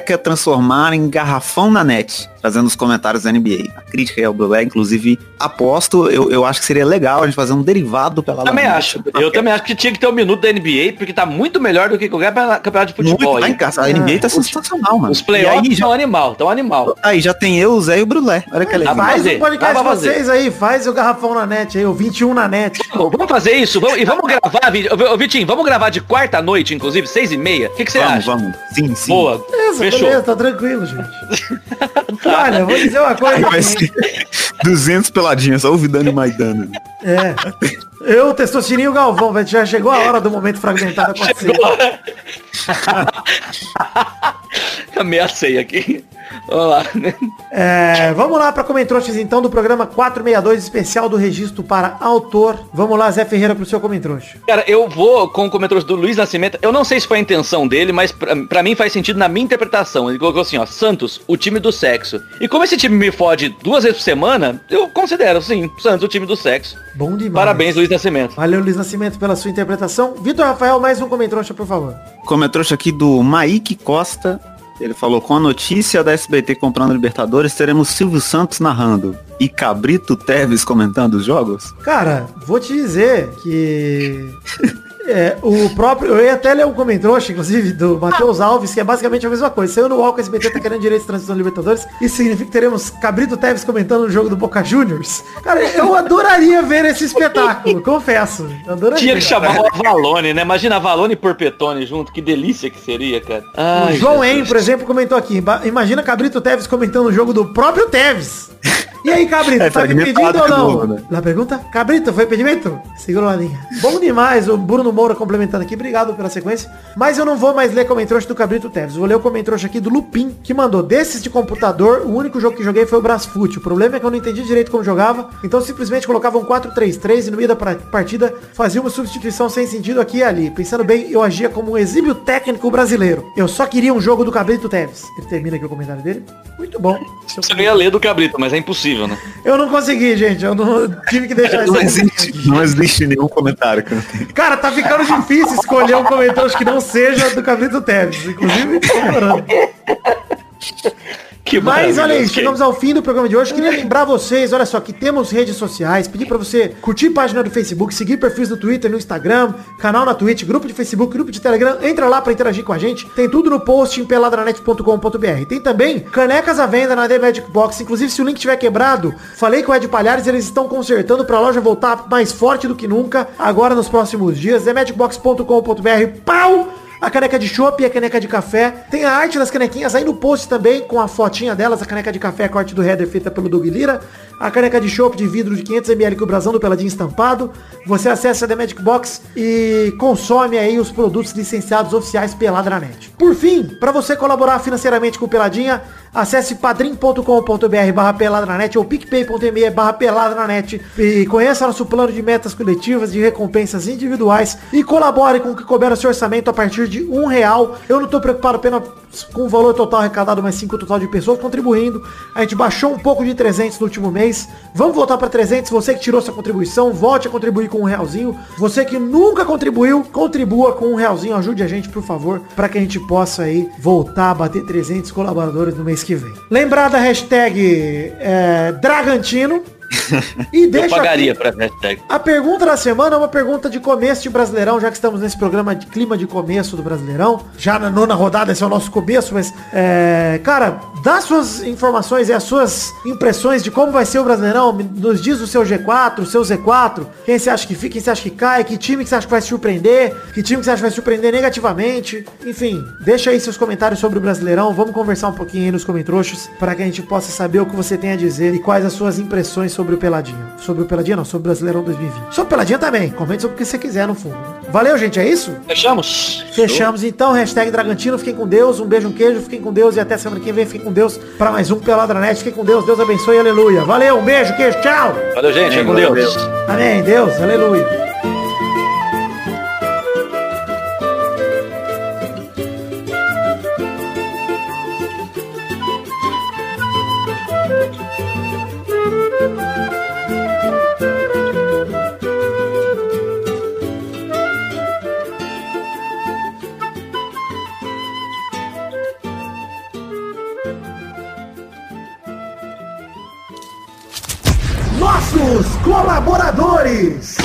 quer transformar em garrafão na net, fazendo os comentários da NBA. A crítica é ao Brulé, inclusive, aposto, eu, eu acho que seria legal a gente fazer um derivado pela Também acho. Eu também acho que tinha que ter um minuto da NBA, porque tá muito melhor do que qualquer campeonato de futebol Muito, tá aí. em casa. A NBA tá sensacional, mano. Os playoffs aí já, são animal, tão animal. aí já tem eu, o Zé e o Brulé. Olha que legal. Faz fazer, um podcast de pra vocês aí, faz o garrafão na net aí, o 21 na net. Vamos fazer isso, vamos, e vamos gravar, ô, Vitinho, vamos gravar de quarta noite, inclusive, seis e meia. O que, que você vamos, acha? vamos. Sim, sim. Boa, Beleza, fechou. beleza, tá tranquilo, gente. Olha, eu vou dizer uma coisa. Aí vai ser 200 peladinhas, só o Vidano e Maidana. É. Eu, Testosterinho e o Galvão, velho, já chegou a hora do momento fragmentado acontecer. Ameacei aqui. Vamos lá. É, vamos lá para Comentrouxas então do programa 462 especial do registro para autor. Vamos lá, Zé Ferreira, pro seu Comentrouxa. Cara, eu vou com o comentário do Luiz Nascimento. Eu não sei se foi a intenção dele, mas pra mim faz sentido na minha interpretação. Ele colocou assim, ó, Santos, o time do sexo. E como esse time me fode duas vezes por semana, eu considero, sim, Santos, o time do sexo. Bom demais. Parabéns, Luiz Nascimento. Valeu, Luiz Nascimento, pela sua interpretação. Vitor Rafael, mais um Comentrouxa, por favor. Trouxe aqui do Maíque Costa, ele falou, com a notícia da SBT comprando Libertadores, teremos Silvio Santos narrando e Cabrito Teves comentando os jogos? Cara, vou te dizer que... É, o próprio, eu ia até ler um comentrouxa, inclusive, do Matheus Alves, que é basicamente a mesma coisa. Saiu no UOL que a SBT tá querendo direito de transmissão de Libertadores. Isso significa que teremos Cabrito Teves comentando o jogo do Boca Juniors. Cara, eu adoraria ver esse espetáculo, confesso. Eu adoraria. Tinha que chamar o Avalone, né? Imagina Avalone e Porpetone junto, que delícia que seria, cara. Ai, o João Jesus. En, por exemplo, comentou aqui. "Ba- Imagina Cabrito Teves comentando o jogo do próprio Teves. E aí, Cabrito, É, tá foi impedido ou limitado de não? novo, né? Na pergunta? Cabrito, foi impedimento? Segura a linha. Bom demais, o Bruno Moura complementando aqui. Obrigado pela sequência. Mas eu não vou mais ler comentrouxa do Cabrito Teves. Vou ler o comentrouxa aqui do Lupin, que mandou. Desses de computador, o único jogo que joguei foi o Brasfoot. O problema é que eu não entendi direito como jogava. Então simplesmente colocava um 4-3-3 e no meio da partida fazia uma substituição sem sentido aqui e ali. Pensando bem, eu agia como um exímio técnico brasileiro. Eu só queria um jogo do Cabrito Teves. Ele termina aqui o comentário dele. Muito bom. Você não ia ler do Cabrito, mas é impossível, né? Eu não consegui, gente. Eu não tive que deixar Não isso. existe, não existe nenhum comentário não tenho. Cara, tá ficando difícil escolher um comentário que não seja do Cabrito Teves. Inclusive. Que Mas olha aí, chegamos ao fim do programa de hoje. Queria lembrar vocês, olha só, que temos redes sociais. Pedir pra você curtir página do Facebook, seguir perfis no Twitter, no Instagram, canal na Twitch, grupo de Facebook, grupo de Telegram. Entra lá pra interagir com a gente. Tem tudo no post em peladranet.com.br. Tem também canecas à venda na The Magic Box. Inclusive, se o link tiver quebrado, falei com o Ed Palhares, eles estão consertando pra loja voltar mais forte do que nunca agora nos próximos dias. TheMagicBox.com.br. Pau! A caneca de chopp e a caneca de café. Tem a arte das canequinhas aí no post também, com a fotinha delas, a caneca de café, corte do header feita pelo Doug Lira. A caneca de chopp de vidro de 500ml com o brasão do Peladinho estampado. Você acessa a The Magic Box e consome aí os produtos licenciados oficiais Pelada na Net. Por fim, para você colaborar financeiramente com o Peladinha, acesse padrim.com.br barra pelada na net ou picpay.me barra pelada na net e conheça nosso plano de metas coletivas de recompensas individuais e colabore com o que couber o seu orçamento a partir de um real. Eu não tô preocupado apenas com o valor total arrecadado, com o total de pessoas contribuindo. A gente baixou um pouco de 300 no último mês. Vamos voltar para 300. Você que tirou sua contribuição, volte a contribuir com um realzinho. Você que nunca contribuiu, contribua com um realzinho. Ajude a gente, por favor, para que a gente possa aí voltar a bater 300 colaboradores no mês que vem. Lembrar da hashtag é, Dragantino. E Eu deixa pagaria aqui- pra hashtag. a pergunta da semana é uma pergunta de começo de Brasileirão, já que estamos nesse programa de clima de começo do Brasileirão. Já na nona rodada, esse é o nosso começo, mas, é, cara, dá suas informações e as suas impressões de como vai ser o Brasileirão. Nos diz o seu G4, o seu Z4, quem você acha que fica, quem você acha que cai, que time que você acha que vai surpreender, que time que você acha que vai surpreender negativamente. Enfim, deixa aí seus comentários sobre o Brasileirão. Vamos conversar um pouquinho aí nos comentroxos para que a gente possa saber o que você tem a dizer e quais as suas impressões sobre o Peladinha. Sobre o Peladinha não, sobre o Brasileirão 2020. Sobre o Peladinha também. Comente sobre o que você quiser no fundo. Valeu, gente, é isso? Fechamos? Fechamos então, hashtag Dragantino, fiquem com Deus, um beijo, um queijo, fiquem com Deus e até semana que vem, fiquem com Deus para mais um Peladranet, fiquem com Deus, Deus abençoe, aleluia. Valeu, um beijo, queijo, tchau. Valeu, gente. Fiquem com Valeu, Deus. Amém, Deus, aleluia. Colaboradores.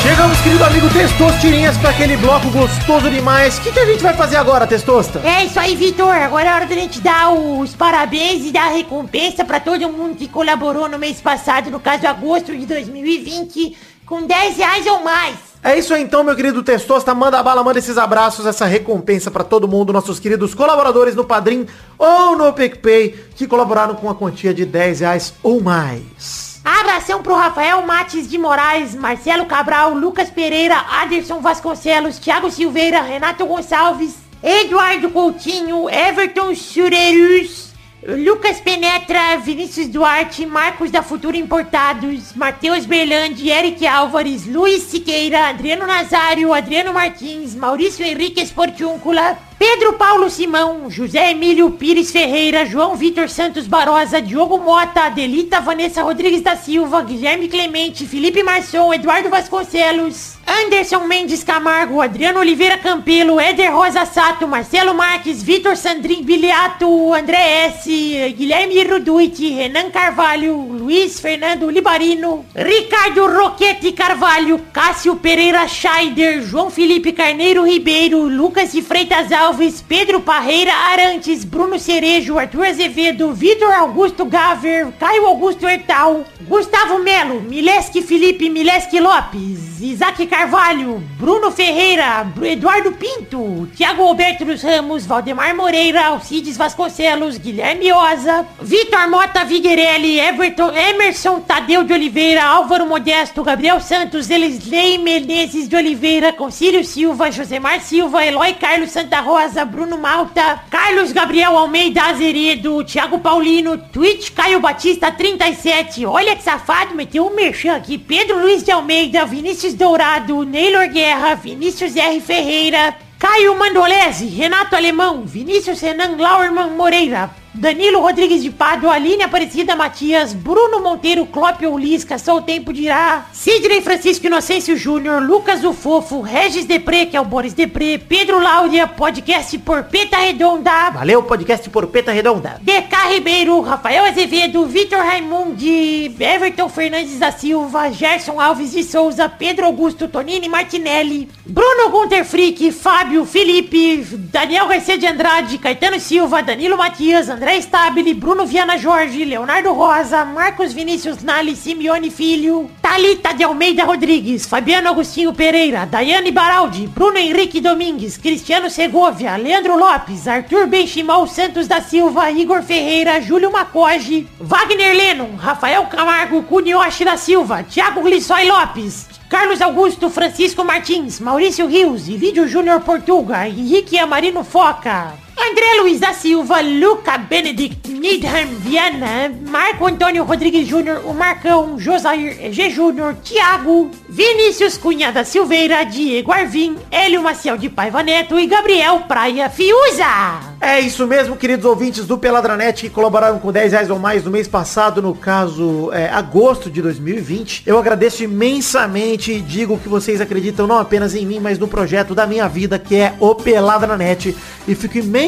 Chegamos, querido amigo Testosto Tirinhas, para aquele bloco gostoso demais. O que, que a gente vai fazer agora, Testosta? É isso aí, Vitor. Agora é hora da gente dar os parabéns e dar a recompensa pra todo mundo que colaborou no mês passado, no caso agosto de 2020, com 10 reais ou mais. É isso aí então, meu querido Testosta. Manda bala, manda esses abraços, essa recompensa pra todo mundo, nossos queridos colaboradores no Padrim ou no PicPay, que colaboraram com a quantia de 10 reais ou mais. Abração pro Rafael Mates de Moraes, Marcelo Cabral, Lucas Pereira, Aderson Vasconcelos, Thiago Silveira, Renato Gonçalves, Eduardo Coutinho, Everton Surerus, Lucas Penetra, Vinícius Duarte, Marcos da Futura Importados, Matheus Berlandi, Eric Álvares, Luiz Siqueira, Adriano Nazário, Adriano Martins, Maurício Henrique Esportiúncula, Pedro Paulo Simão, José Emílio Pires Ferreira, João Vitor Santos Barosa, Diogo Mota, Adelita Vanessa Rodrigues da Silva, Guilherme Clemente, Felipe Marçom, Eduardo Vasconcelos, Anderson Mendes Camargo, Adriano Oliveira Campelo, Éder Rosa Sato, Marcelo Marques, Vitor Sandrin Biliato, André S, Guilherme Ruduit, Renan Carvalho, Luiz Fernando Libarino, Ricardo Roquete Carvalho, Cássio Pereira Scheider, João Felipe Carneiro Ribeiro, Lucas de Freitas Alves, Pedro Parreira Arantes, Bruno Cerejo, Arthur Azevedo, Vitor Augusto Gaver, Caio Augusto Hertal, Gustavo Melo, Mileski Felipe Mileski Lopes, Isaac Carvalho, Bruno Ferreira, Eduardo Pinto, Thiago Alberto dos Ramos, Valdemar Moreira, Alcides Vasconcelos, Guilherme Oza, Vitor Mota Viguerelli, Everton, Emerson Tadeu de Oliveira, Álvaro Modesto, Gabriel Santos, Elisley Menezes de Oliveira, Concílio Silva, Josemar Silva, Eloy Carlos Santa Rosa, Bruno Malta, Carlos Gabriel Almeida Azeredo, Thiago Paulino, Twitch Caio Batista 37, olha que safado, meteu um merchan aqui, Pedro Luiz de Almeida, Vinícius Dourado, Neylor Guerra, Vinícius R. Ferreira, Caio Mandolese, Renato Alemão, Vinícius Renan Lauerman Moreira, Danilo Rodrigues de Pádua, Aline Aparecida Matias, Bruno Monteiro, Clópio Lisca, Só o Tempo dirá, Sidney Francisco Inocêncio Júnior, Lucas o Fofo, Regis Depré, que é o Boris Depré, Pedro Láudia, podcast por Peta Redonda, Valeu, podcast por Peta Redonda. DK Ribeiro, Rafael Azevedo, Vitor Raimundi, Everton Fernandes da Silva, Gerson Alves de Souza, Pedro Augusto, Tonini Martinelli, Bruno Gunter Frick, Fábio, Felipe, Daniel Garcia de Andrade, Caetano Silva, Danilo Matias, André Stabile, Bruno Viana Jorge, Leonardo Rosa, Marcos Vinícius Nali, Simeone Filho, Talita de Almeida Rodrigues, Fabiano Agostinho Pereira, Daiane Baraldi, Bruno Henrique Domingues, Cristiano Segovia, Leandro Lopes, Arthur Benchimol Santos da Silva, Igor Ferreira, Júlio Macoge, Wagner Lennon, Rafael Camargo, Cunioche da Silva, Thiago Glissói Lopes, Carlos Augusto Francisco Martins, Maurício Rios, Lídio Júnior Portuga, Henrique Amarino Foca, André Luiz da Silva, Luca Benedict, Needham Viana, Marco Antônio Rodrigues Júnior, o Marcão, Josair G. Júnior, Thiago, Vinícius Cunha da Silveira, Diego Arvim, Hélio Maciel de Paiva Neto e Gabriel Praia Fiuza. É isso mesmo, queridos ouvintes do Peladranet que colaboraram com 10 reais ou mais no mês passado, no caso, é, agosto de 2020. Eu agradeço imensamente e digo que vocês acreditam não apenas em mim, mas no projeto da minha vida, que é o Peladranet. E fico imensamente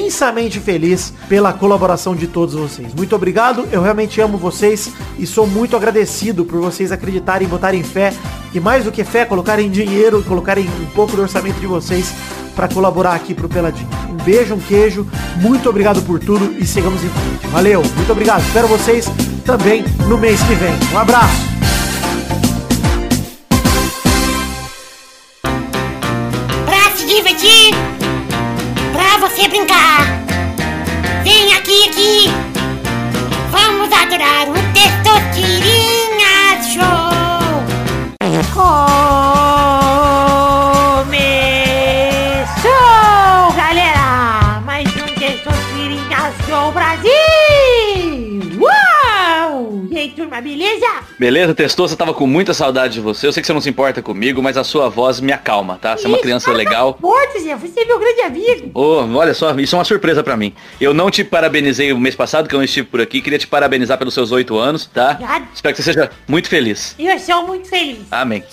feliz pela colaboração de todos vocês. Muito obrigado, eu realmente amo vocês e sou muito agradecido por vocês acreditarem, botarem fé e mais do que fé, colocarem dinheiro, colocarem um pouco do orçamento de vocês para colaborar aqui pro Peladinho. Um beijo, um queijo, muito obrigado por tudo e sigamos em frente. Valeu, muito obrigado. Espero vocês também no mês que vem. Um abraço. Divertir, você brincar. Vem aqui, aqui. Vamos adorar o Testosterinha Show. Começou, galera. Mais um Testosterinha Show Brasil. Uau! E aí, turma, beleza? Beleza, Testoso, eu tava com muita saudade de você. Eu sei que você não se importa comigo, mas a sua voz me acalma, tá? Você é uma Isso, criança fala legal. Forte, Zé. Você é meu grande amigo. Ô, olha só, isso é uma surpresa pra mim. Eu não te parabenizei o mês passado, que eu não estive por aqui. Queria te parabenizar pelos seus oito anos, tá? Obrigado. Espero que você seja muito feliz. Eu sou muito feliz. Amém.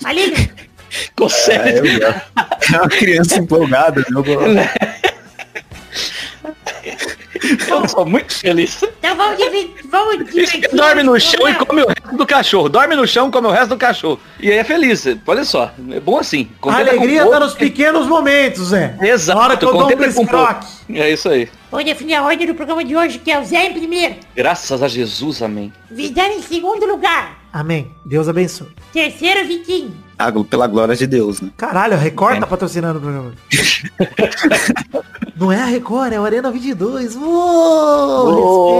Valeu. Consegue. É uma criança empolgada, meu Eu sou muito feliz. Então vamos dividir. Vamos que dorme no chão e come o resto do cachorro. Dorme no chão, come o resto do cachorro. E aí é feliz. Olha só, é bom assim. A Contenta com alegria tá nos pequenos momentos, Zé. Exato, Na hora que eu dou um biscroque. É isso aí. Vou definir a ordem do programa de hoje, que é o Zé em primeiro. Graças a Jesus, amém. Vidani em segundo lugar. Amém. Deus abençoe. Terceiro, Vitinho. Pela glória de Deus, né? Caralho, a Record É. tá patrocinando o programa. Não é a Record, é o Arena 22. Uou,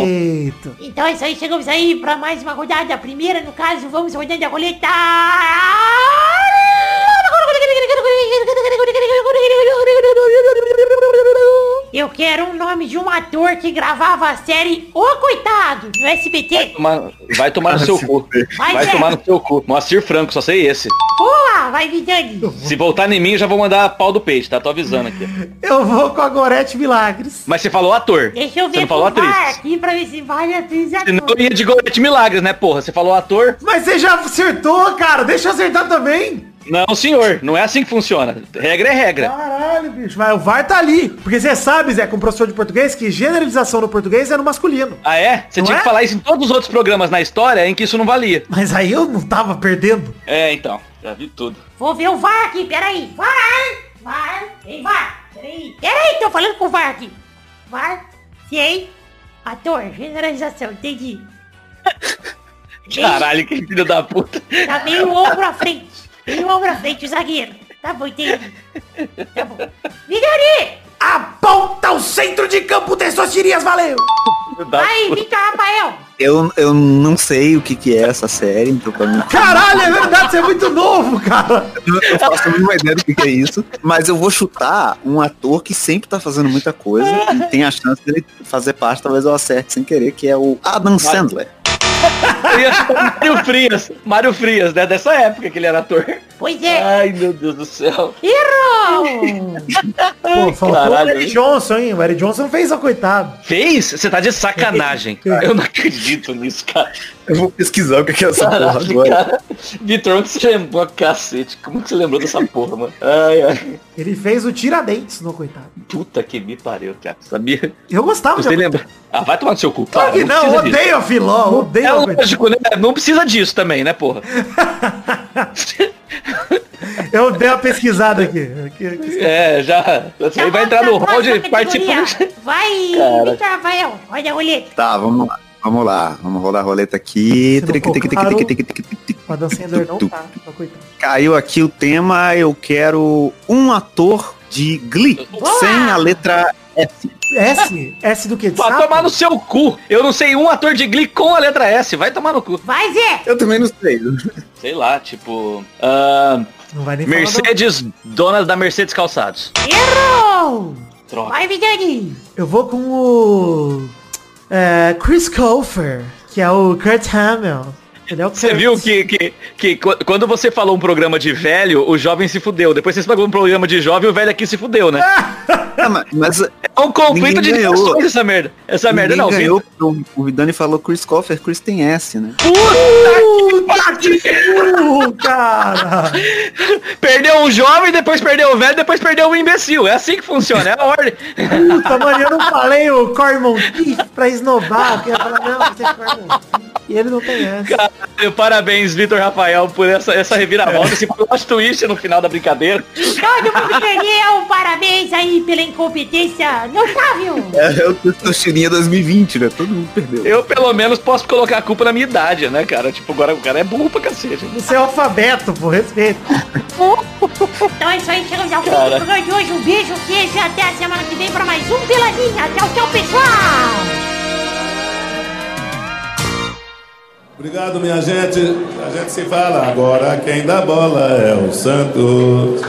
respeito. Então é isso aí, chegamos aí pra mais uma rodada. A primeira, no caso, vamos rodando a roleta. Eu quero um nome de um ator que gravava a série O Coitado, no SBT. Tomar- vai tomar no seu cu. Vai, Vai tomar no seu cu. Moacir Franco, só sei esse. Boa, vai Vidani. Se voltar em mim, eu já vou mandar pau do peixe, tá? Tô avisando aqui. Eu vou com a Gorete Milagres. Mas você falou ator. Deixa eu Você ver não falou vai atriz. aqui pra ver se vai atriz e Senão ator. eu ia de Gorete Milagres, né, porra? Você falou ator? Mas você já acertou, cara. Deixa eu acertar também. Não, senhor. Não é assim que funciona. Regra é regra. Caralho, bicho. Mas o VAR tá ali. Porque você sabe, Zé, como professor de português, que generalização no português é no masculino. Ah, é? Você Não tinha é? que falar isso em todos os outros programas na história em que isso não valia. Mas aí eu não tava perdendo. É, então. Já vi tudo. Vou ver o VAR aqui, peraí. VAR! VAR! Ei, VAR! Peraí. Peraí, tô falando com o VAR aqui. VAR, sei, ator, generalização, entendi. Caralho, que filho da puta. Tá meio ombro à frente. Meio ombro à frente, zagueiro. Tá bom, entendi. Tá bom. Vigari! Aponta o centro de campo, Testostirias, valeu! Vai, puta. Vitor Rafael! Eu, eu não sei o que, que é essa série, então pra mim Caralho, é verdade, você é muito novo, cara. eu faço a mínima ideia do que, que é isso. Mas eu vou chutar um ator que sempre tá fazendo muita coisa e tem a chance dele fazer parte, talvez eu acerte sem querer, que é o Adam Sandler. Eu ia chutar Mário Frias. Mário Frias, né? Dessa época que ele era ator. Pois é. Ai, meu Deus do céu. Errou! Pô, faltou o Eric hein? Johnson, hein? O Eric Johnson fez, ó, coitado. Fez? Você tá de sacanagem. Eu não acredito nisso, cara. Eu vou pesquisar o que, é essa porra Caralho, agora. cara. Vitor, onde você lembrou, cacete? Como que você lembrou dessa porra, mano? Ai, ai. Ele fez o Tiradentes no coitado. Puta que me pariu, cara. Sabia? Eu gostava Você de... lembra? Ah, vai tomar no seu cu. Claro que não, precisa disso. odeio a Filó, odeio É lógico, né? Não precisa disso também, né, porra? Eu dei uma pesquisada aqui. É, já. Você aí vai entrar no hall de participantes. Vai, Cara. Vitor Rafael, olha a roleta. Tá, vamos lá. Vamos lá, vamos rolar a roleta aqui. Se não for claro, O Adam Sandler não tá, ó, coitado. Caiu aqui o tema, eu quero um ator de Glee, Boa! sem a letra F. S? S do que? De Vai sapo? tomar no seu cu. Eu não sei um ator de Glee com a letra S. Vai tomar no cu. Vai, Zé. Eu também não sei. Sei lá, tipo... ah, Não vai nem falar Mercedes, dona da Mercedes Calçados. Errou! Droga. Vai, Vidani. do- Eu vou com o... é, Chris Colfer, que é o Kurt Hamill. Ele é o Você viu que, que, que qu- quando você falou um programa de velho, o jovem se fudeu. Depois você falou um programa de jovem, o velho aqui se fudeu, né? Ah, mas, É um conflito de gerações essa merda. Essa merda não, ganhou, porque o Vidani falou Chris Colfer, Chris tem S, né? Puta que burro, cara! Perdeu um jovem, depois perdeu o velho, depois perdeu o imbecil. É assim que funciona, é a ordem. Puta, mano, eu não falei o Cormon Teeth pra esnobar. Eu ia falar, não, você é Cormon E ele não tem essa. Caralho, parabéns, Vitor Rafael, por essa, essa reviravolta, esse plot twist no final da brincadeira. Todo mundo perdeu. Parabéns aí pela incompetência notável. É, o Testosterinha 2020, né? Todo mundo perdeu. Eu, pelo menos, posso colocar a culpa na minha idade, né, cara? Tipo, agora o cara é burro pra cacete. Você é alfabeto, pô, respeito. Então é isso aí, chegamos ao fim do programa de hoje. Um beijo, queijo e até a semana que vem pra mais um Peladinha. Tchau, tchau, pessoal. Obrigado, minha gente. A gente se fala agora. Quem dá bola é o Santos.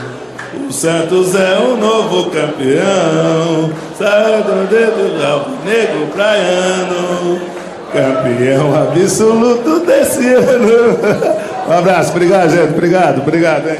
O Santos é o novo campeão. Sai do dedo do negro praiano. Campeão absoluto desse ano. Um abraço, obrigado, gente. Obrigado, obrigado, hein?